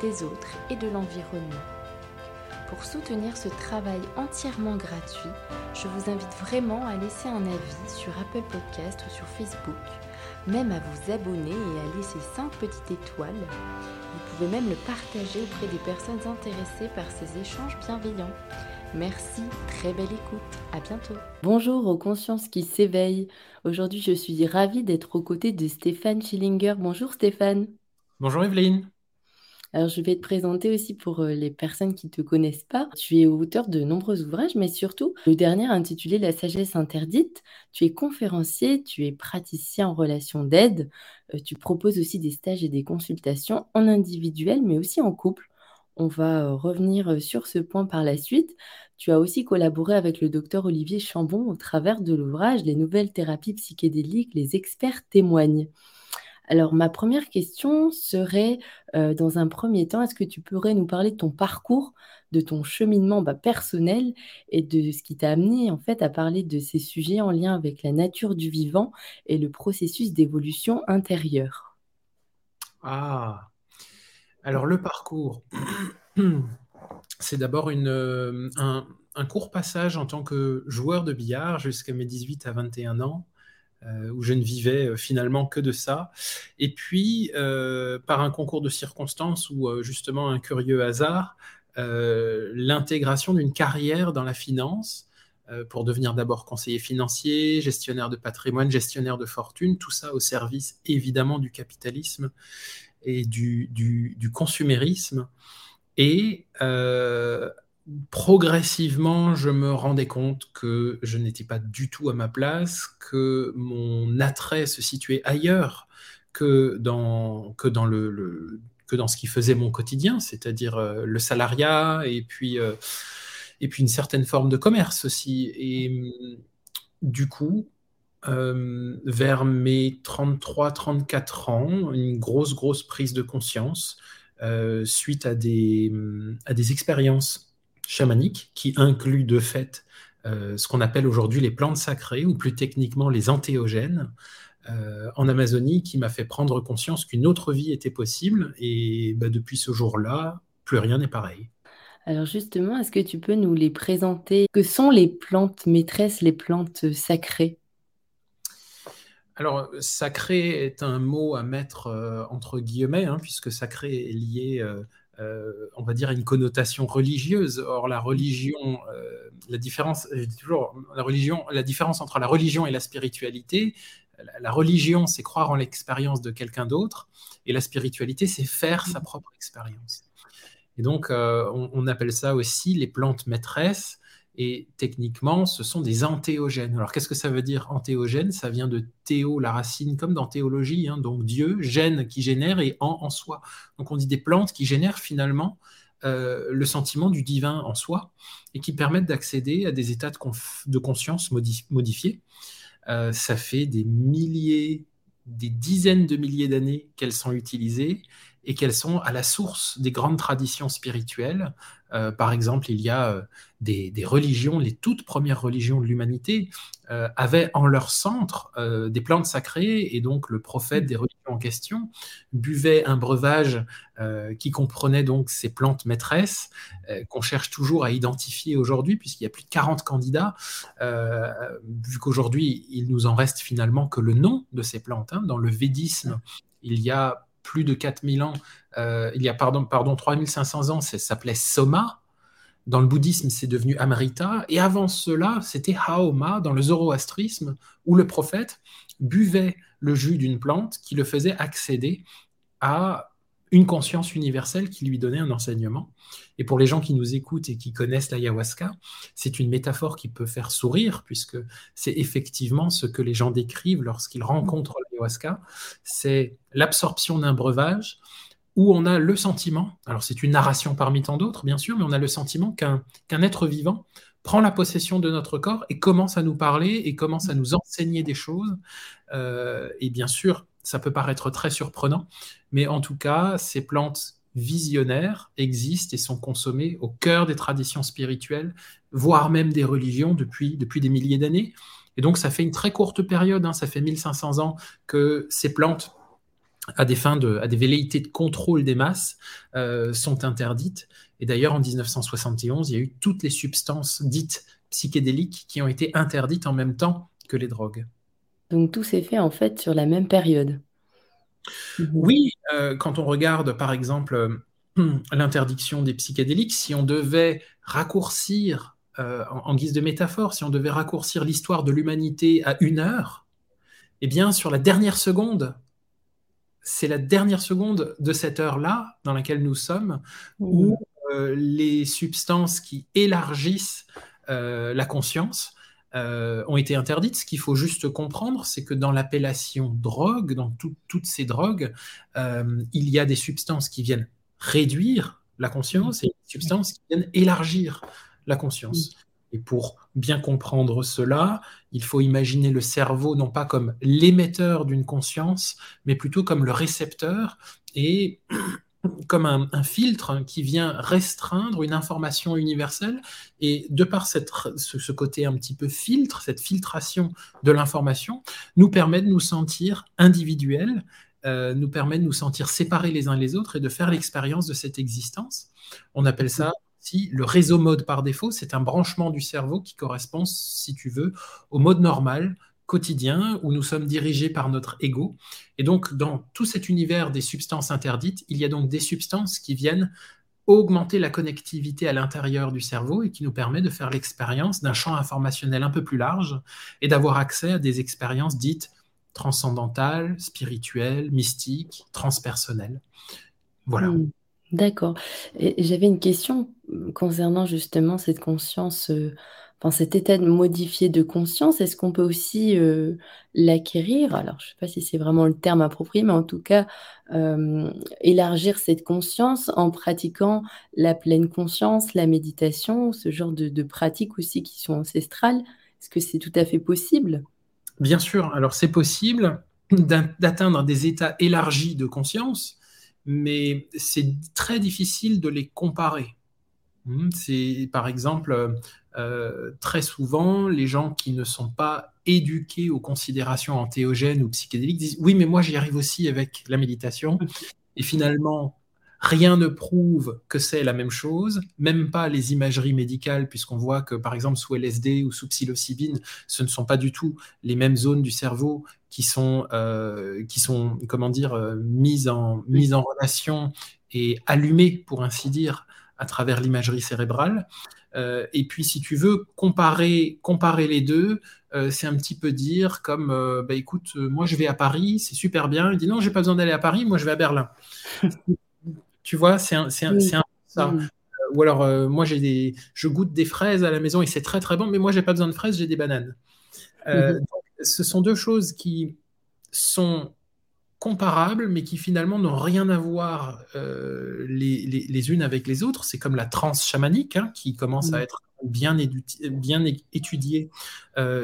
des autres et de l'environnement. Pour soutenir ce travail entièrement gratuit, je vous invite vraiment à laisser un avis sur Apple Podcast ou sur Facebook, même à vous abonner et à laisser 5 petites étoiles. Vous pouvez même le partager auprès des personnes intéressées par ces échanges bienveillants. Merci, très belle écoute, à bientôt. Bonjour aux consciences qui s'éveillent. Aujourd'hui, je suis ravie d'être aux côtés de Stéphane Schillinger. Bonjour Stéphane. Bonjour Evelyne. Alors, je vais te présenter aussi pour euh, les personnes qui ne te connaissent pas. Tu es auteur de nombreux ouvrages, mais surtout le dernier intitulé La sagesse interdite. Tu es conférencier, tu es praticien en relation d'aide. Euh, tu proposes aussi des stages et des consultations en individuel, mais aussi en couple. On va euh, revenir sur ce point par la suite. Tu as aussi collaboré avec le docteur Olivier Chambon au travers de l'ouvrage Les nouvelles thérapies psychédéliques, les experts témoignent. Alors, ma première question serait, euh, dans un premier temps, est-ce que tu pourrais nous parler de ton parcours, de ton cheminement bah, personnel et de ce qui t'a amené en fait à parler de ces sujets en lien avec la nature du vivant et le processus d'évolution intérieure? Ah, alors le parcours, c'est d'abord euh, un, un court passage en tant que joueur de billard jusqu'à mes 18 à 21 ans euh, où je ne vivais euh, finalement que de ça. Et puis, euh, par un concours de circonstances ou justement un curieux hasard, l'intégration d'une carrière dans la finance pour devenir d'abord conseiller financier, gestionnaire de patrimoine, gestionnaire de fortune, tout ça au service évidemment du capitalisme et du, du, du consumérisme. Et progressivement, je me rendais compte que je n'étais pas du tout à ma place, que mon attrait se situait ailleurs que dans, que dans, le, que dans ce qui faisait mon quotidien, c'est-à-dire euh, le salariat et puis, euh, et puis une certaine forme de commerce aussi. Et du coup, euh, vers mes 33-34 ans, une grosse, grosse prise de conscience suite à des, à des expériences chamanique qui inclut de fait euh, ce qu'on appelle aujourd'hui les plantes sacrées ou plus techniquement les antéogènes euh, en Amazonie qui m'a fait prendre conscience qu'une autre vie était possible et bah, depuis ce jour-là, plus rien n'est pareil. Alors justement, est-ce que tu peux nous les présenter? Que sont les plantes maîtresses, les plantes sacrées? Alors, sacré est un mot à mettre euh, entre guillemets, hein, puisque sacré est lié euh, on va dire, une connotation religieuse. Or, la religion, euh, la différence, toujours, la religion, la différence entre la religion et la spiritualité, la, religion, c'est croire en l'expérience de quelqu'un d'autre, et la spiritualité, c'est faire sa propre expérience. Et donc, euh, on, appelle ça aussi les plantes maîtresses. Et techniquement, ce sont des antéogènes. Alors, qu'est-ce que ça veut dire antéogène? Ça vient de théo, la racine, comme dans théologie, hein. donc Dieu, gène qui génère et en en soi. Donc, on dit des plantes qui génèrent finalement euh, le sentiment du divin en soi et qui permettent d'accéder à des états de, conscience modifiés. Euh, ça fait des milliers, des dizaines de milliers d'années qu'elles sont utilisées et qu'elles sont à la source des grandes traditions spirituelles. Euh, par exemple, il y a euh, des, religions, les toutes premières religions de l'humanité euh, avaient en leur centre des plantes sacrées, et donc le prophète des religions en question buvait un breuvage qui comprenait donc ces plantes maîtresses qu'on cherche toujours à identifier aujourd'hui, puisqu'il y a plus de 40 candidats, vu qu'aujourd'hui il nous en reste finalement que le nom de ces plantes. Hein. Dans le védisme, il y a plus de 4000 ans, euh, il y a pardon, pardon 3500 ans, ça s'appelait Soma. Dans le bouddhisme, c'est devenu Amrita. Et avant cela, c'était Haoma dans le zoroastrisme, où le prophète buvait le jus d'une plante qui le faisait accéder à une conscience universelle qui lui donnait un enseignement. Et pour les gens qui nous écoutent et qui connaissent l'ayahuasca, c'est une métaphore qui peut faire sourire, puisque c'est effectivement ce que les gens décrivent lorsqu'ils rencontrent l'ayahuasca, c'est l'absorption d'un breuvage où on a le sentiment, alors c'est une narration parmi tant d'autres, bien sûr, mais on a le sentiment qu'un être vivant prend la possession de notre corps et commence à nous parler et commence à nous enseigner des choses. Euh, et bien sûr, ça peut paraître très surprenant, mais en tout cas, ces plantes visionnaires existent et sont consommées au cœur des traditions spirituelles, voire même des religions depuis, depuis des milliers d'années. Et donc, ça fait une très courte période, hein, ça fait 1500 ans que ces plantes à des fins de, à velléités de contrôle des masses, euh, sont interdites. Et d'ailleurs, en 1971, il y a eu toutes les substances dites psychédéliques qui ont été interdites en même temps que les drogues. Donc tout s'est fait en fait sur la même période. Mhm. Oui, euh, quand on regarde par exemple euh, l'interdiction des psychédéliques, si on devait raccourcir, en, guise de métaphore, si on devait raccourcir l'histoire de l'humanité à une heure, eh bien sur la dernière seconde, c'est la dernière seconde de cette heure-là dans laquelle nous sommes où euh, les substances qui élargissent euh, la conscience euh, ont été interdites. Ce qu'il faut juste comprendre, c'est que dans l'appellation drogue, dans toutes ces drogues, il y a des substances qui viennent réduire la conscience et des substances qui viennent élargir la conscience. Et pour bien comprendre cela, il faut imaginer le cerveau non pas comme l'émetteur d'une conscience, mais plutôt comme le récepteur et comme un, filtre qui vient restreindre une information universelle. Et de par cette, ce, côté un petit peu filtre, cette filtration de l'information, nous permet de nous sentir individuels, euh, nous permet de nous sentir séparés les uns les autres et de faire l'expérience de cette existence. On appelle ça le réseau mode par défaut, c'est un branchement du cerveau qui correspond, si tu veux, au mode normal, quotidien, où nous sommes dirigés par notre ego. Et donc, dans tout cet univers des substances interdites, il y a donc des substances qui viennent augmenter la connectivité à l'intérieur du cerveau et qui nous permet de faire l'expérience d'un champ informationnel un peu plus large et d'avoir accès à des expériences dites transcendantales, spirituelles, mystiques, transpersonnelles. Voilà. Hmm. D'accord. J'avais une question concernant justement cette conscience, euh, enfin cet état modifié de conscience. Est-ce qu'on peut aussi euh, l'acquérir? Alors, je ne sais pas si c'est vraiment le terme approprié, mais en tout cas, élargir cette conscience en pratiquant la pleine conscience, la méditation, ce genre de, pratiques aussi qui sont ancestrales. Est-ce que c'est tout à fait possible? Bien sûr, alors c'est possible d'atteindre des états élargis de conscience mais c'est très difficile de les comparer. Hmm, c'est par exemple euh, très souvent les gens qui ne sont pas éduqués aux considérations antéogènes ou psychédéliques disent oui mais moi j'y arrive aussi avec la méditation. Et finalement Rien ne prouve que c'est la même chose, même pas les imageries médicales, puisqu'on voit que par exemple sous LSD ou sous psilocybine, ce ne sont pas du tout les mêmes zones du cerveau qui sont, euh, qui sont comment dire, euh, mises en relation et allumées, pour ainsi dire, à travers l'imagerie cérébrale. Euh, et puis, si tu veux comparer, comparer les deux, c'est un petit peu dire comme, bah, écoute, moi je vais à Paris, c'est super bien. Il dit non, j'ai pas besoin d'aller à Paris, moi je vais à Berlin. Tu vois, c'est un, c'est un, ça. Euh, ou alors, euh, moi, j'ai des, je goûte des fraises à la maison et c'est très très bon, mais moi, j'ai pas besoin de fraises, j'ai des bananes. Euh, mhm. ce sont deux choses qui sont comparables, mais qui finalement n'ont rien à voir les, les, les, unes avec les autres. C'est comme la transe chamanique, hein, qui commence à mhm. être bien, bien étudiée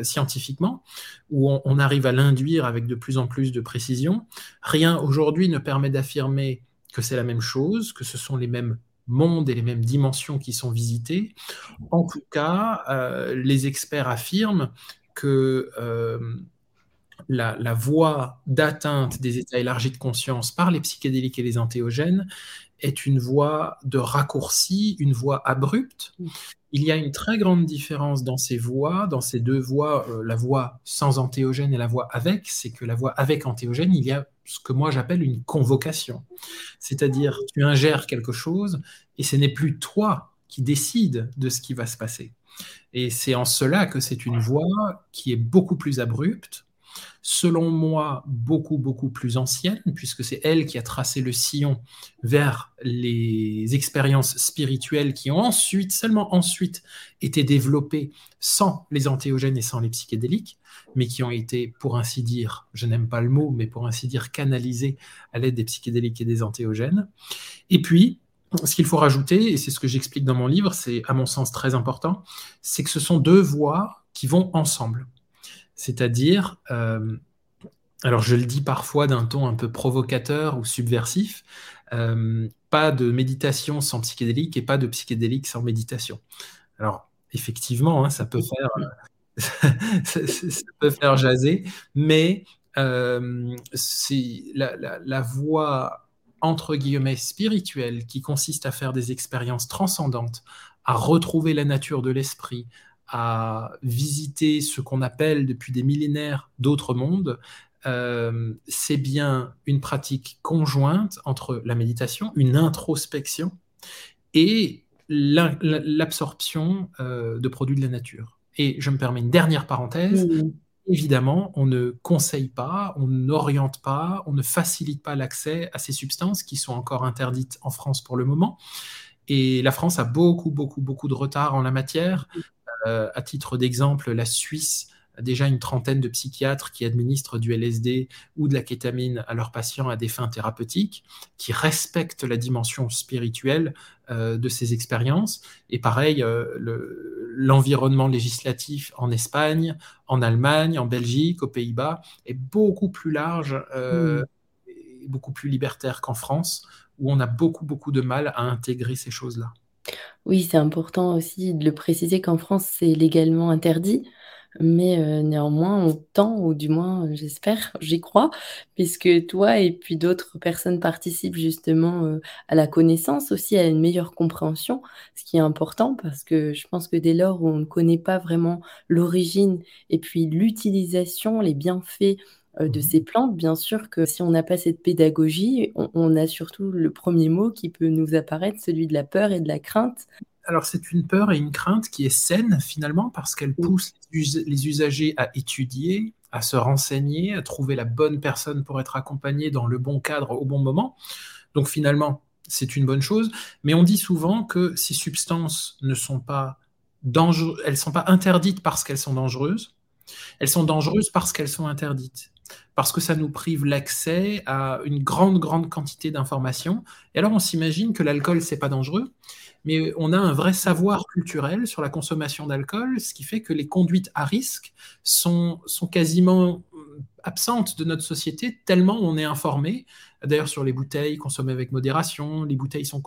scientifiquement, où on, on, arrive à l'induire avec de plus en plus de précision. Rien aujourd'hui ne permet d'affirmer que c'est la même chose, que ce sont les mêmes mondes et les mêmes dimensions qui sont visités. En tout cas, euh, les experts affirment que la, voie d'atteinte des états élargis de conscience par les psychédéliques et les antéogènes est une voie de raccourci, une voie abrupte. Il y a une très grande différence dans ces voies, dans ces deux voies, euh, la voie sans antéogène et la voie avec, c'est que la voie avec antéogène, il y a ce que moi j'appelle une convocation. C'est-à-dire, tu ingères quelque chose et ce n'est plus toi qui décide de ce qui va se passer. Et c'est en cela que c'est une voie qui est beaucoup plus abrupte, selon moi, beaucoup, beaucoup plus ancienne, puisque c'est elle qui a tracé le sillon vers les expériences spirituelles qui ont ensuite, seulement ensuite, été développées sans les antéogènes et sans les psychédéliques, mais qui ont été, pour ainsi dire, je n'aime pas le mot, mais pour ainsi dire, canalisées à l'aide des psychédéliques et des antéogènes. Et puis, ce qu'il faut rajouter, et c'est ce que j'explique dans mon livre, c'est à mon sens très important, c'est que ce sont deux voies qui vont ensemble. C'est-à-dire, euh, alors je le dis parfois d'un ton un peu provocateur ou subversif, euh, pas de méditation sans psychédélique et pas de psychédélique sans méditation. Alors effectivement, hein, ça peut faire, ça, peut faire jaser, mais euh, c'est la, la voie entre guillemets spirituelle qui consiste à faire des expériences transcendantes, à retrouver la nature de l'esprit, à visiter ce qu'on appelle depuis des millénaires d'autres mondes, euh, c'est bien une pratique conjointe entre la méditation, une introspection et l'absorption euh, de produits de la nature. Et je me permets une dernière parenthèse. Évidemment, on ne conseille pas, on n'oriente pas, on ne facilite pas l'accès à ces substances qui sont encore interdites en France pour le moment. Et la France a beaucoup, beaucoup, beaucoup de retard en la matière. Euh, à titre d'exemple, la Suisse a déjà une trentaine de psychiatres qui administrent du LSD ou de la kétamine à leurs patients à des fins thérapeutiques, qui respectent la dimension spirituelle euh, de ces expériences. Et pareil, euh, l'environnement législatif en Espagne, en Allemagne, en Belgique, aux Pays-Bas est beaucoup plus large, euh, mm. et beaucoup plus libertaire qu'en France, où on a beaucoup, beaucoup de mal à intégrer ces choses-là. Oui, c'est important aussi de le préciser qu'en France, c'est légalement interdit. Mais euh, néanmoins, on tend, ou du moins, euh, j'espère, j'y crois, puisque toi et puis d'autres personnes participent justement euh, à la connaissance, aussi à une meilleure compréhension, ce qui est important parce que je pense que dès lors où on ne connaît pas vraiment l'origine et puis l'utilisation, les bienfaits de mmh ces plantes, bien sûr que si on n'a pas cette pédagogie, on a surtout le premier mot qui peut nous apparaître, celui de la peur et de la crainte. Alors c'est une peur et une crainte qui est saine finalement parce qu'elle pousse les usagers à étudier, à se renseigner, à trouver la bonne personne pour être accompagné dans le bon cadre au bon moment. Donc finalement, c'est une bonne chose, mais on dit souvent que ces substances ne sont pas dangereuses, elles sont pas interdites parce qu'elles sont dangereuses, elles sont dangereuses parce qu'elles sont interdites parce que ça nous prive l'accès à une grande, grande quantité d'informations. Et alors on s'imagine que l'alcool, c'est pas dangereux, mais on a un vrai savoir culturel sur la consommation d'alcool, ce qui fait que les conduites à risque sont, sont quasiment absentes de notre société tellement on est informé. D'ailleurs, sur les bouteilles, consommer avec modération, les bouteilles sont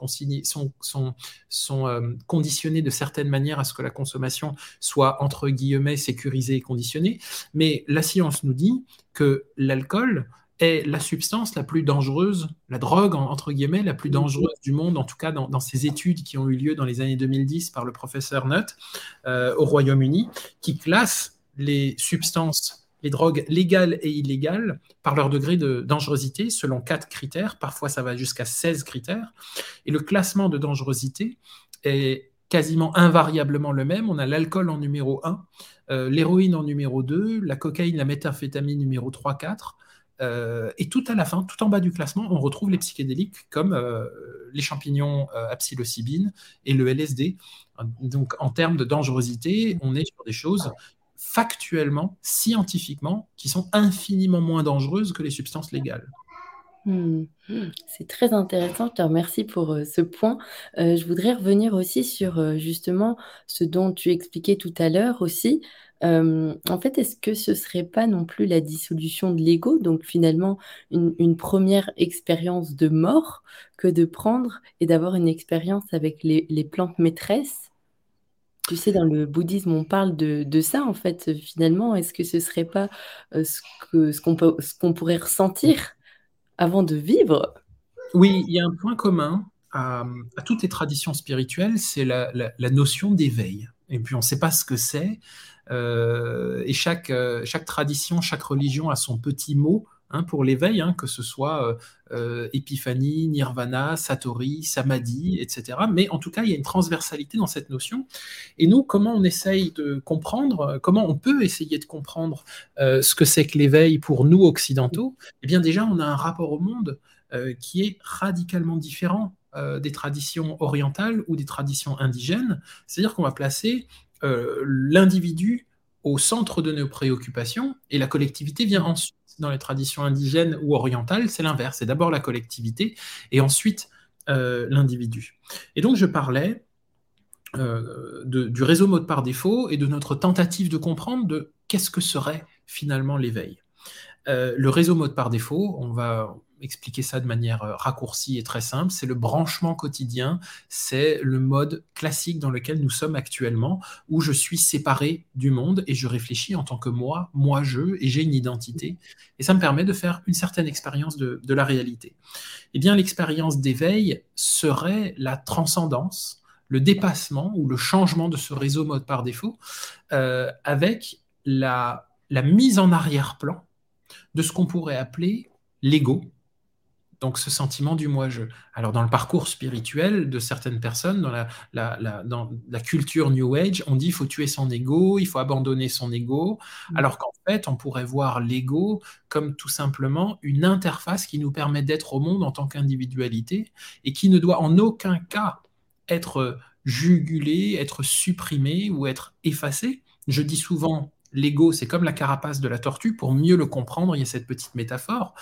euh, conditionnées de certaines manières à ce que la consommation soit, entre guillemets, sécurisée et conditionnée. Mais la science nous dit que l'alcool, est la substance la plus dangereuse, la drogue, entre guillemets, la plus dangereuse du monde, en tout cas dans, ces études qui ont eu lieu dans les années 2010 par le professeur Nutt euh, au Royaume-Uni, qui classe les substances, les drogues légales et illégales par leur degré de dangerosité selon quatre critères. Parfois, ça va jusqu'à 16 critères. Et le classement de dangerosité est quasiment invariablement le même. On a l'alcool en numéro 1, euh, l'héroïne en numéro 2, la cocaïne, la méthamphétamine numéro 3, 4, euh, et tout à la fin, tout en bas du classement, on retrouve les psychédéliques comme euh, les champignons à psilocybine et le LSD. Donc en termes de dangerosité, on est sur des choses factuellement, scientifiquement, qui sont infiniment moins dangereuses que les substances légales. Hmm. C'est très intéressant, je te remercie pour ce point. je voudrais revenir aussi sur justement ce dont tu expliquais tout à l'heure aussi, en fait, est-ce que ce serait pas non plus la dissolution de l'ego, donc finalement une, première expérience de mort, que de prendre et d'avoir une expérience avec les, plantes maîtresses? Tu sais, dans le bouddhisme, on parle de, ça, en fait, finalement. Est-ce que ce serait pas ce qu'on ce qu'on pourrait ressentir avant de vivre? Oui, il y a un point commun à, toutes les traditions spirituelles, c'est la, la notion d'éveil. Et puis on ne sait pas ce que c'est. Euh, et chaque, euh, chaque tradition, chaque religion a son petit mot hein, pour l'éveil, hein, que ce soit euh, euh, Épiphanie, Nirvana, Satori, Samadhi, etc. Mais en tout cas, il y a une transversalité dans cette notion. Et nous, comment on essaye de comprendre, comment on peut essayer de comprendre ce que c'est que l'éveil pour nous occidentaux? Eh bien déjà, on a un rapport au monde qui est radicalement différent des traditions orientales ou des traditions indigènes. C'est-à-dire qu'on va placer l'individu au centre de nos préoccupations et la collectivité vient ensuite. Dans les traditions indigènes ou orientales, c'est l'inverse. C'est d'abord la collectivité et ensuite euh, l'individu. Et donc je parlais euh, du réseau mode par défaut et de notre tentative de comprendre de qu'est-ce que serait finalement l'éveil. Euh, le réseau mode par défaut, on va expliquer ça de manière euh, raccourcie et très simple, c'est le branchement quotidien, c'est le mode classique dans lequel nous sommes actuellement, où je suis séparé du monde et je réfléchis en tant que moi, moi-je, et j'ai une identité. Et ça me permet de faire une certaine expérience de, la réalité. Eh bien, l'expérience d'éveil serait la transcendance, le dépassement ou le changement de ce réseau mode par défaut, euh, avec la, la mise en arrière-plan de ce qu'on pourrait appeler l'ego, donc ce sentiment du moi-je. Alors dans le parcours spirituel de certaines personnes, dans la, dans la culture New Age, on dit il faut tuer son ego, il faut abandonner son ego, mm. alors qu'en fait on pourrait voir l'ego comme tout simplement une interface qui nous permet d'être au monde en tant qu'individualité et qui ne doit en aucun cas être jugulé, être supprimé ou être effacé. Je dis souvent l'ego, c'est comme la carapace de la tortue. Pour mieux le comprendre, il y a cette petite métaphore.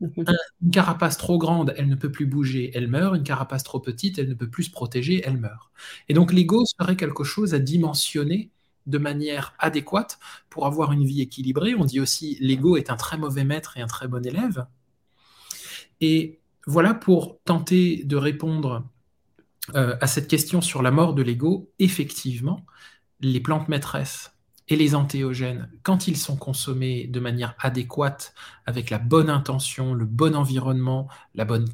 Mhm. Une carapace trop grande, elle ne peut plus bouger, elle meurt. Une carapace trop petite, elle ne peut plus se protéger, elle meurt. Et donc l'ego serait quelque chose à dimensionner de manière adéquate pour avoir une vie équilibrée. On dit aussi l'ego est un très mauvais maître et un très bon élève. Et voilà pour tenter de répondre euh, à cette question sur la mort de l'ego. Effectivement, les plantes maîtresses et les antéogènes, quand ils sont consommés de manière adéquate, avec la bonne intention, le bon environnement, la bonne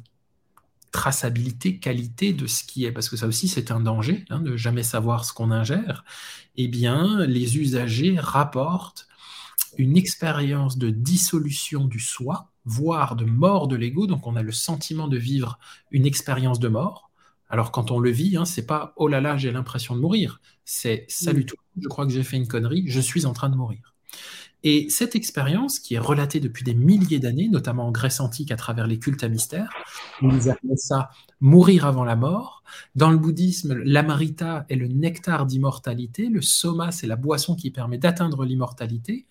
traçabilité, qualité de ce qui est, parce que ça aussi c'est un danger, hein, de jamais savoir ce qu'on ingère, eh bien les usagers rapportent une expérience de dissolution du soi, voire de mort de l'ego, donc on a le sentiment de vivre une expérience de mort, alors quand on le vit, hein, c'est pas oh là là, j'ai l'impression de mourir. C'est salut tout, je crois que j'ai fait une connerie, je suis en train de mourir. Et cette expérience, qui est relatée depuis des milliers d'années, notamment en Grèce antique à travers les cultes à mystère, nous appelons ça mourir avant la mort. Dans le bouddhisme, l'amarita est le nectar d'immortalité, le soma, c'est la boisson qui permet d'atteindre l'immortalité.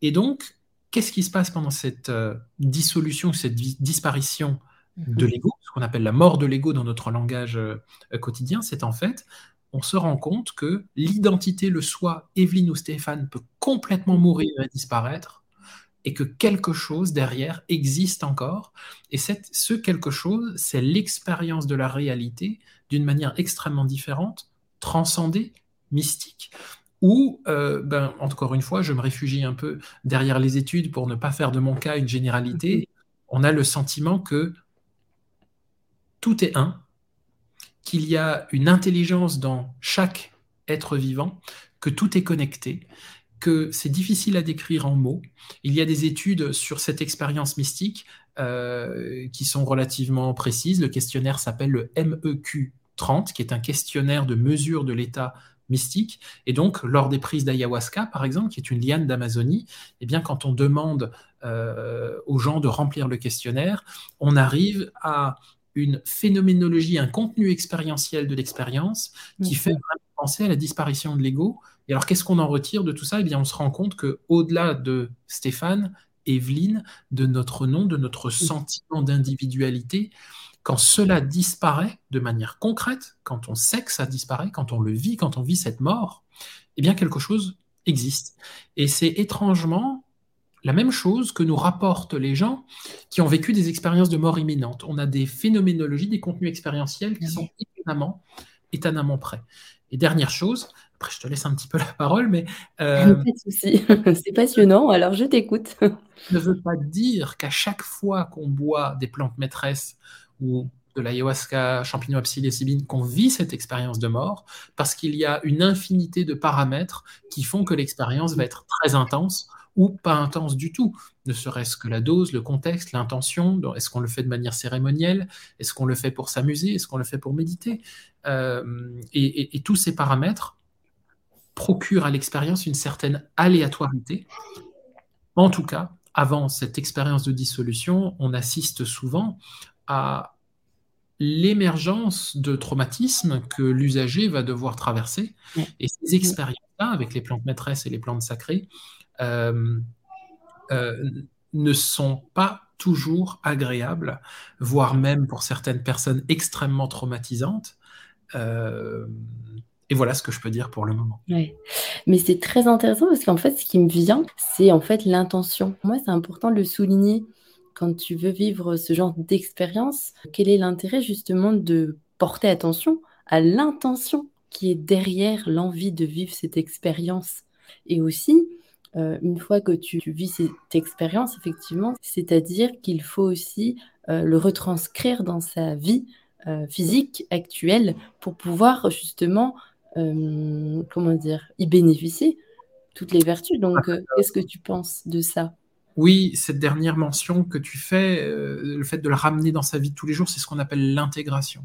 Et donc, qu'est-ce qui se passe pendant cette euh, dissolution, cette disparition de mhm. l'ego, ce qu'on appelle la mort de l'ego dans notre langage euh, quotidien, c'est en fait, on se rend compte que l'identité, le soi, Evelyne ou Stéphane, peut complètement mourir et disparaître, et que quelque chose derrière existe encore. Et ce quelque chose, c'est l'expérience de la réalité d'une manière extrêmement différente, transcendée, mystique, ou, euh, ben, encore une fois, je me réfugie un peu derrière les études pour ne pas faire de mon cas une généralité. Mhm. On a le sentiment que tout est un, qu'il y a une intelligence dans chaque être vivant, que tout est connecté, que c'est difficile à décrire en mots. Il y a des études sur cette expérience mystique euh, qui sont relativement précises. Le questionnaire s'appelle le MEQ 30, qui est un questionnaire de mesure de l'état mystique. Et donc, lors des prises d'ayahuasca, par exemple, qui est une liane d'Amazonie, eh bien, quand on demande euh, aux gens de remplir le questionnaire, on arrive à une phénoménologie, un contenu expérientiel de l'expérience qui fait penser à la disparition de l'ego. Et alors, qu'est-ce qu'on en retire de tout ça? Eh bien, on se rend compte que au-delà de Stéphane, Evelyne, de notre nom, de notre sentiment d'individualité, quand cela disparaît de manière concrète, quand on sait que ça disparaît, quand on le vit, quand on vit cette mort, eh bien, quelque chose existe. Et c'est étrangement la même chose que nous rapportent les gens qui ont vécu des expériences de mort imminente. On a des phénoménologies, des contenus expérientiels qui sont étonnamment, étonnamment prêts. Et dernière chose, après je te laisse un petit peu la parole, mais... Euh, pas de souci, c'est passionnant, alors je t'écoute. ne veut pas dire qu'à chaque fois qu'on boit des plantes maîtresses ou de l'ayahuasca, champignons psilocybine, qu'on vit cette expérience de mort, parce qu'il y a une infinité de paramètres qui font que l'expérience va être très intense ou pas intense du tout. ne serait-ce que la dose, le contexte, l'intention. Est-ce qu'on le fait de manière cérémonielle? Est-ce qu'on le fait pour s'amuser? Est-ce qu'on le fait pour méditer? Euh, et, tous ces paramètres procurent à l'expérience une certaine aléatorité. En tout cas, avant cette expérience de dissolution, on assiste souvent à l'émergence de traumatismes que l'usager va devoir traverser. Et ces expériences-là, avec les plantes maîtresses et les plantes sacrées, ne sont pas toujours agréables, voire même pour certaines personnes extrêmement traumatisantes. Euh, et voilà ce que je peux dire pour le moment. Mais c'est très intéressant parce qu'en fait, ce qui me vient, c'est en fait l'intention. Moi, c'est important de le souligner quand tu veux vivre ce genre d'expérience. Quel est l'intérêt justement de porter attention à l'intention qui est derrière l'envie de vivre cette expérience? Et aussi, euh, une fois que tu, vis cette expérience, effectivement, c'est-à-dire qu'il faut aussi euh, le retranscrire dans sa vie euh, physique actuelle pour pouvoir justement, comment dire, y bénéficier toutes les vertus. Donc, qu'est-ce que tu penses de ça? Oui, cette dernière mention que tu fais, le fait de la ramener dans sa vie de tous les jours, c'est ce qu'on appelle l'intégration.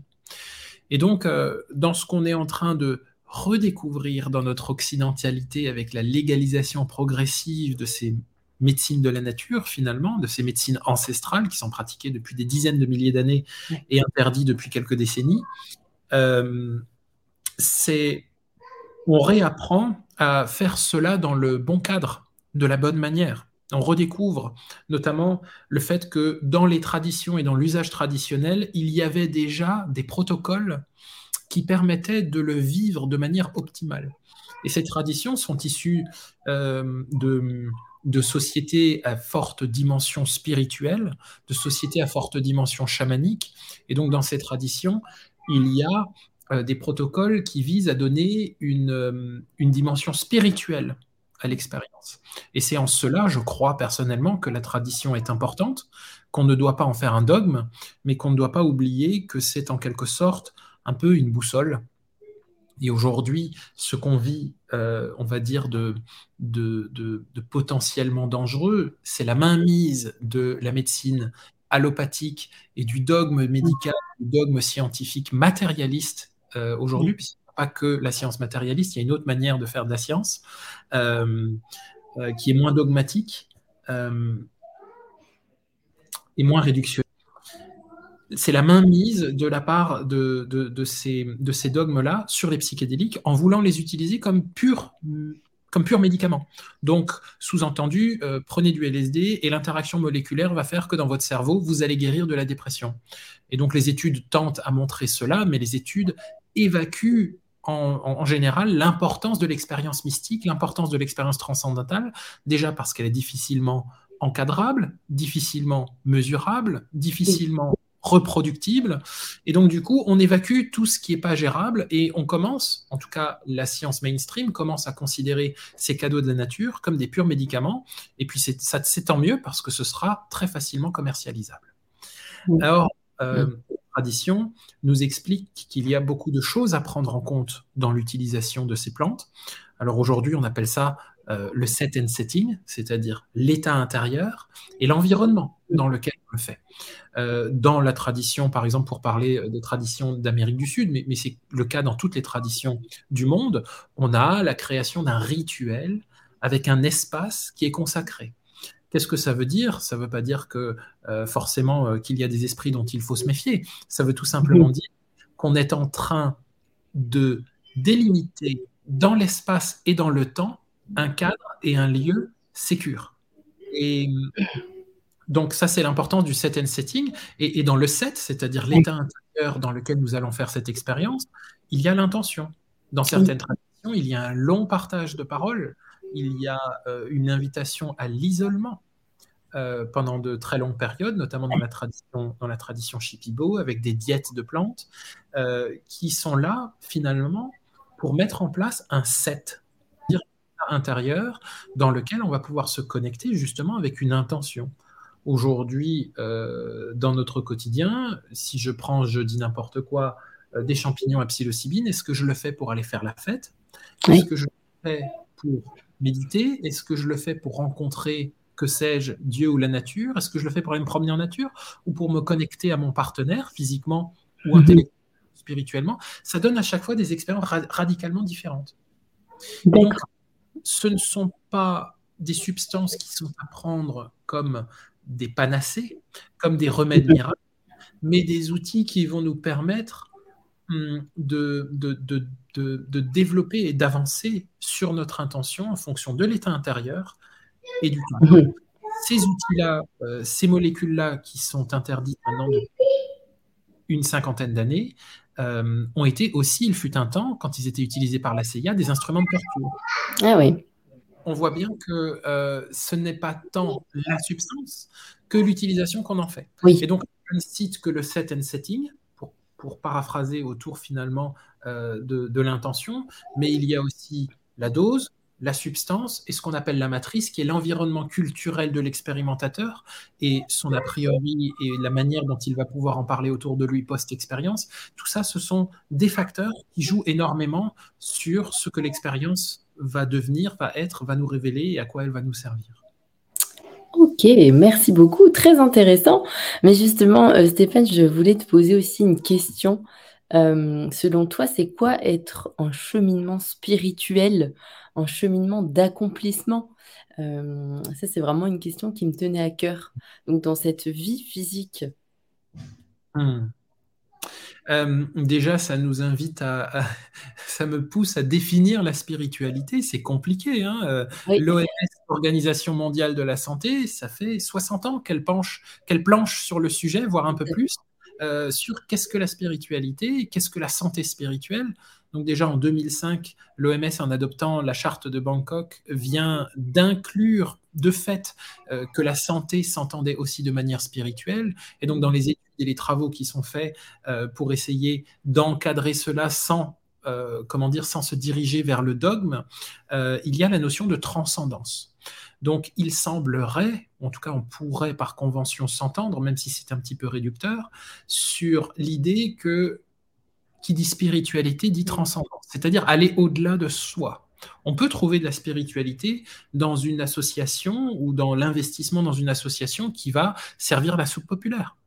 Et donc, dans ce qu'on est en train de redécouvrir dans notre occidentalité avec la légalisation progressive de ces médecines de la nature, finalement, de ces médecines ancestrales qui sont pratiquées depuis des dizaines de milliers d'années et interdites depuis quelques décennies, euh, c'est on réapprend à faire cela dans le bon cadre, de la bonne manière. On redécouvre notamment le fait que dans les traditions et dans l'usage traditionnel, il y avait déjà des protocoles qui permettaient de le vivre de manière optimale. Et ces traditions sont issues euh, de, sociétés à forte dimension spirituelle, de sociétés à forte dimension chamanique. Et donc dans ces traditions, il y a euh, des protocoles qui visent à donner euh, une dimension spirituelle à l'expérience. Et c'est en cela, je crois personnellement, que la tradition est importante, qu'on ne doit pas en faire un dogme, mais qu'on ne doit pas oublier que c'est en quelque sorte un peu une boussole. Et aujourd'hui, ce qu'on vit, euh, on va dire, de, de, potentiellement dangereux, c'est la mainmise de la médecine allopathique et du dogme médical, du dogme scientifique matérialiste euh, aujourd'hui, puisqu'il n'y a pas que la science matérialiste, il y a une autre manière de faire de la science euh, qui est moins dogmatique et moins réductionniste c'est la mainmise de la part de, ces, dogmes-là sur les psychédéliques en voulant les utiliser comme purs comme pur médicament. Donc, sous-entendu, euh, prenez du LSD et l'interaction moléculaire va faire que dans votre cerveau, vous allez guérir de la dépression. Et donc, les études tentent à montrer cela, mais les études évacuent en, en général l'importance de l'expérience mystique, l'importance de l'expérience transcendantale, déjà parce qu'elle est difficilement encadrable, difficilement mesurable, difficilement reproductible. Et donc, du coup, on évacue tout ce qui n'est pas gérable et on commence, en tout cas, la science mainstream commence à considérer ces cadeaux de la nature comme des purs médicaments. Et puis, c'est tant mieux parce que ce sera très facilement commercialisable. Alors, euh, la tradition nous explique qu'il y a beaucoup de choses à prendre en compte dans l'utilisation de ces plantes. Alors aujourd'hui, on appelle ça euh, le set and setting, c'est-à-dire l'état intérieur et l'environnement dans lequel on le fait. Euh, dans la tradition, par exemple, pour parler de tradition d'Amérique du Sud, mais, c'est le cas dans toutes les traditions du monde, on a la création d'un rituel avec un espace qui est consacré. Qu'est-ce que ça veut dire? Ça ne veut pas dire que euh, forcément qu'il y a des esprits dont il faut se méfier. Ça veut tout simplement dire qu'on est en train de délimiter dans l'espace et dans le temps un cadre et un lieu sécure. Et donc ça, c'est l'importance du set and setting. Et, dans le set, c'est-à-dire l'état intérieur dans lequel nous allons faire cette expérience, il y a l'intention. Dans certaines traditions, il y a un long partage de paroles, il y a euh, une invitation à l'isolement. Euh, pendant de très longues périodes, notamment dans la tradition, dans la tradition Shipibo, avec des diètes de plantes, euh, qui sont là finalement pour mettre en place un set, intérieur dans lequel on va pouvoir se connecter justement avec une intention. Aujourd'hui, euh, dans notre quotidien, si je prends, je dis n'importe quoi, euh, des champignons à psilocybine, est-ce que je le fais pour aller faire la fête? Est-ce que je le fais pour méditer? Est-ce que je le fais pour rencontrer que sais-je, Dieu ou la nature? Est-ce que je le fais pour aller me promener en nature? Ou pour me connecter à mon partenaire physiquement ou mhm. intellectuellement, spirituellement Ça donne à chaque fois des expériences radicalement différentes. Donc, ce ne sont pas des substances qui sont à prendre comme des panacées, comme des remèdes miracles, mais des outils qui vont nous permettre hum, de, de, de, de développer et d'avancer sur notre intention en fonction de l'état intérieur et du temps. Ces outils-là, euh, ces molécules-là qui sont interdites maintenant une cinquantaine d'années, euh, ont été aussi, il fut un temps, quand ils étaient utilisés par la CIA, des instruments de torture. Ah oui. On voit bien que euh, ce n'est pas tant la substance que l'utilisation qu'on en fait. Oui. Et donc, je ne cite que le set and setting, pour, pour paraphraser autour finalement de, de l'intention, mais il y a aussi la dose, la substance et ce qu'on appelle la matrice, qui est l'environnement culturel de l'expérimentateur et son a priori et la manière dont il va pouvoir en parler autour de lui post-expérience. Tout ça, ce sont des facteurs qui jouent énormément sur ce que l'expérience va devenir, va être, va nous révéler et à quoi elle va nous servir. Ok, merci beaucoup, très intéressant. Mais justement, euh, Stéphane, je voulais te poser aussi une question. Euh, selon toi, c'est quoi être en cheminement spirituel? En cheminement d'accomplissement euh, Ça, c'est vraiment une question qui me tenait à cœur. Donc, dans cette vie physique. Hmm. Euh, déjà, ça nous invite à, ça me pousse à définir la spiritualité. C'est compliqué. Hein euh, L'OMS, l'Organisation mondiale de la santé, ça fait 60 ans qu'elle penche, qu'elle planche sur le sujet, voire un peu plus, sur qu'est-ce que la spiritualité, qu'est-ce que la santé spirituelle. Donc déjà en 2005, l'OMS, en adoptant la charte de Bangkok, vient d'inclure de fait euh, que la santé s'entendait aussi de manière spirituelle. Et donc dans les études et les travaux qui sont faits euh, pour essayer d'encadrer cela sans, euh, comment dire, sans se diriger vers le dogme, il y a la notion de transcendance. Donc il semblerait, en tout cas on pourrait par convention s'entendre, même si c'est un petit peu réducteur, sur l'idée que qui dit spiritualité dit transcendance, c'est-à-dire aller au-delà de soi. On peut trouver de la spiritualité dans une association ou dans l'investissement dans une association qui va servir la soupe populaire.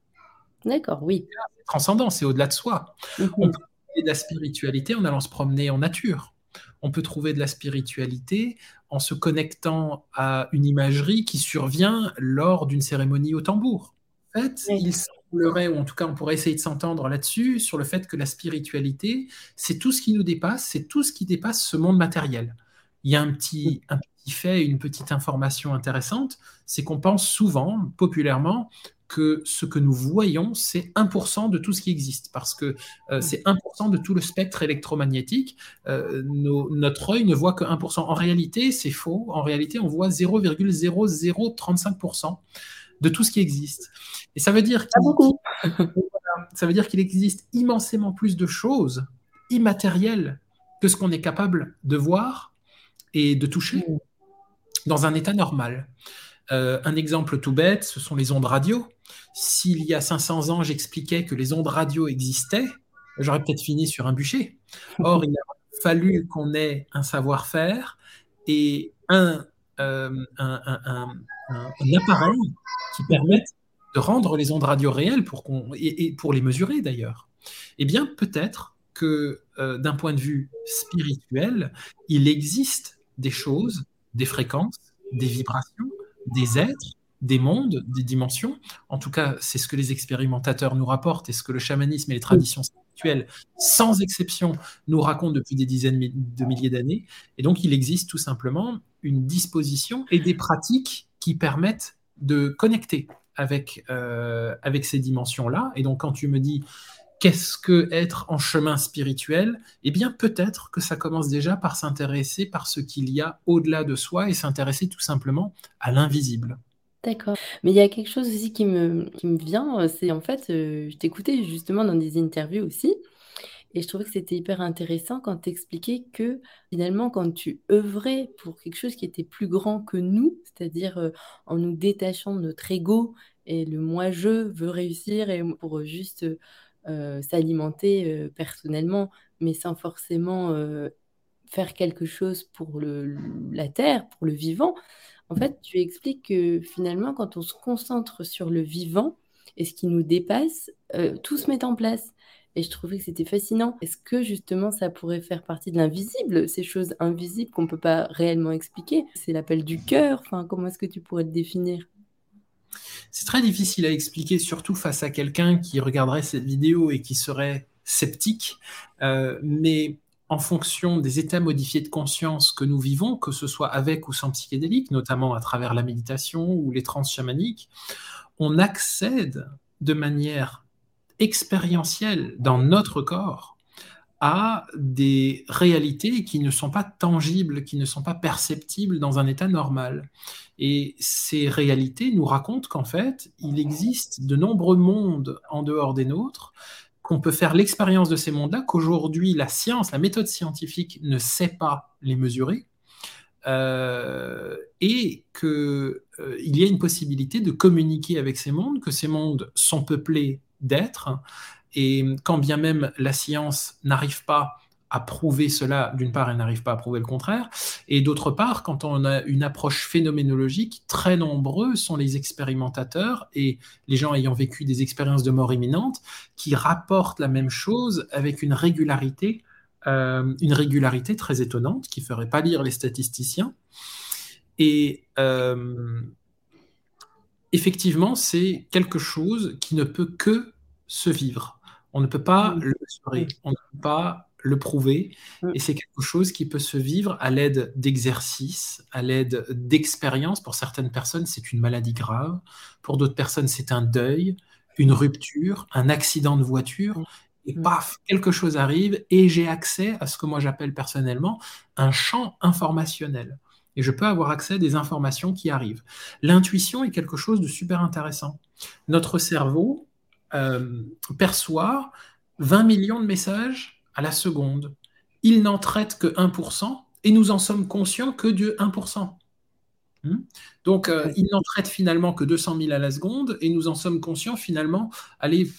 D'accord, oui. Transcendance, c'est au-delà de soi. Mhm. On peut trouver de la spiritualité en allant se promener en nature. On peut trouver de la spiritualité en se connectant à une imagerie qui survient lors d'une cérémonie au tambour. En fait, il ou en tout cas on pourrait essayer de s'entendre là-dessus, sur le fait que la spiritualité, c'est tout ce qui nous dépasse, c'est tout ce qui dépasse ce monde matériel. Il y a un petit, fait, une petite information intéressante, c'est qu'on pense souvent, populairement, que ce que nous voyons, c'est 1% de tout ce qui existe, parce que euh, c'est 1% de tout le spectre électromagnétique. Euh, notre œil ne voit que 1%. En réalité, c'est faux. En réalité, on voit 0,0035% de tout ce qui existe. Et ça veut dire qu'il, ça veut dire qu'il existe immensément plus de choses immatérielles que ce qu'on est capable de voir et de toucher mm. dans un état normal. Euh, un exemple tout bête, ce sont les ondes radio. S'il y a 500 ans, j'expliquais que les ondes radio existaient, j'aurais peut-être fini sur un bûcher. Or, il a fallu qu'on ait un savoir-faire et un, euh, un, appareil qui permette de rendre les ondes radio réelles pour et, pour les mesurer d'ailleurs. Eh bien, peut-être que euh, d'un point de vue spirituel, il existe des choses, des fréquences, des vibrations, des êtres, des mondes, des dimensions. En tout cas, c'est ce que les expérimentateurs nous rapportent et ce que le chamanisme et les traditions spirituelles, sans exception, nous racontent depuis des dizaines de milliers d'années. Et donc, il existe tout simplement une disposition et des pratiques qui permettent de connecter avec, euh, avec ces dimensions-là. Et donc, quand tu me dis qu'est-ce que être en chemin spirituel? Eh bien, peut-être que ça commence déjà par s'intéresser par ce qu'il y a au-delà de soi et s'intéresser tout simplement à l'invisible. D'accord. Mais il y a quelque chose aussi qui me, vient, euh, c'est en fait, euh, je t'écoutais justement dans des interviews aussi, et je trouvais que c'était hyper intéressant quand tu expliquais que finalement, quand tu œuvrais pour quelque chose qui était plus grand que nous, c'est-à-dire euh, en nous détachant de notre ego et le moi-je veux réussir et pour juste s'alimenter personnellement, mais sans forcément faire quelque chose pour le, la Terre, pour le vivant, en fait, tu expliques que finalement, quand on se concentre sur le vivant et ce qui nous dépasse, euh, tout se met en place. Et je trouvais que c'était fascinant. Est-ce que justement ça pourrait faire partie de l'invisible, ces choses invisibles qu'on ne peut pas réellement expliquer? C'est l'appel du cœur. Enfin, comment est-ce que tu pourrais le définir? C'est très difficile à expliquer, surtout face à quelqu'un qui regarderait cette vidéo et qui serait sceptique. Euh, mais en fonction des états modifiés de conscience que nous vivons, que ce soit avec ou sans psychédélique, notamment à travers la méditation ou les trans chamaniques, on accède de manière expérientielle dans notre corps à des réalités qui ne sont pas tangibles, qui ne sont pas perceptibles dans un état normal. Et ces réalités nous racontent qu'en fait, il existe de nombreux mondes en dehors des nôtres qu'on peut faire l'expérience de ces mondes-là, qu'aujourd'hui la science, la méthode scientifique ne sait pas les mesurer, euh, et qu'il euh, y a une possibilité de communiquer avec ces mondes, que ces mondes sont peuplés d'êtres, et quand bien même la science n'arrive pas à prouver cela, d'une part, elle n'arrive pas à prouver le contraire, et d'autre part, quand on a une approche phénoménologique, très nombreux sont les expérimentateurs et les gens ayant vécu des expériences de mort imminente qui rapportent la même chose avec une régularité, euh, une régularité très étonnante qui ferait pas lire les statisticiens. Et euh, effectivement, c'est quelque chose qui ne peut que se vivre. On ne peut pas le mesurer, on ne peut pas le prouver. Mm. Et c'est quelque chose qui peut se vivre à l'aide d'exercices, à l'aide d'expériences. Pour certaines personnes, c'est une maladie grave. Pour d'autres personnes, c'est un deuil, une rupture, un accident de voiture. Mm. Et mm. paf, quelque chose arrive et j'ai accès à ce que moi j'appelle personnellement un champ informationnel. Et je peux avoir accès à des informations qui arrivent. L'intuition est quelque chose de super intéressant. Notre cerveau perçoit 20 millions de messages à la seconde. Il n'en traite que 1%, et nous en sommes conscients que de 1%. Hmm? Donc, euh, il n'en traite finalement que 200 000 à la seconde, et nous en sommes conscients finalement. Allez,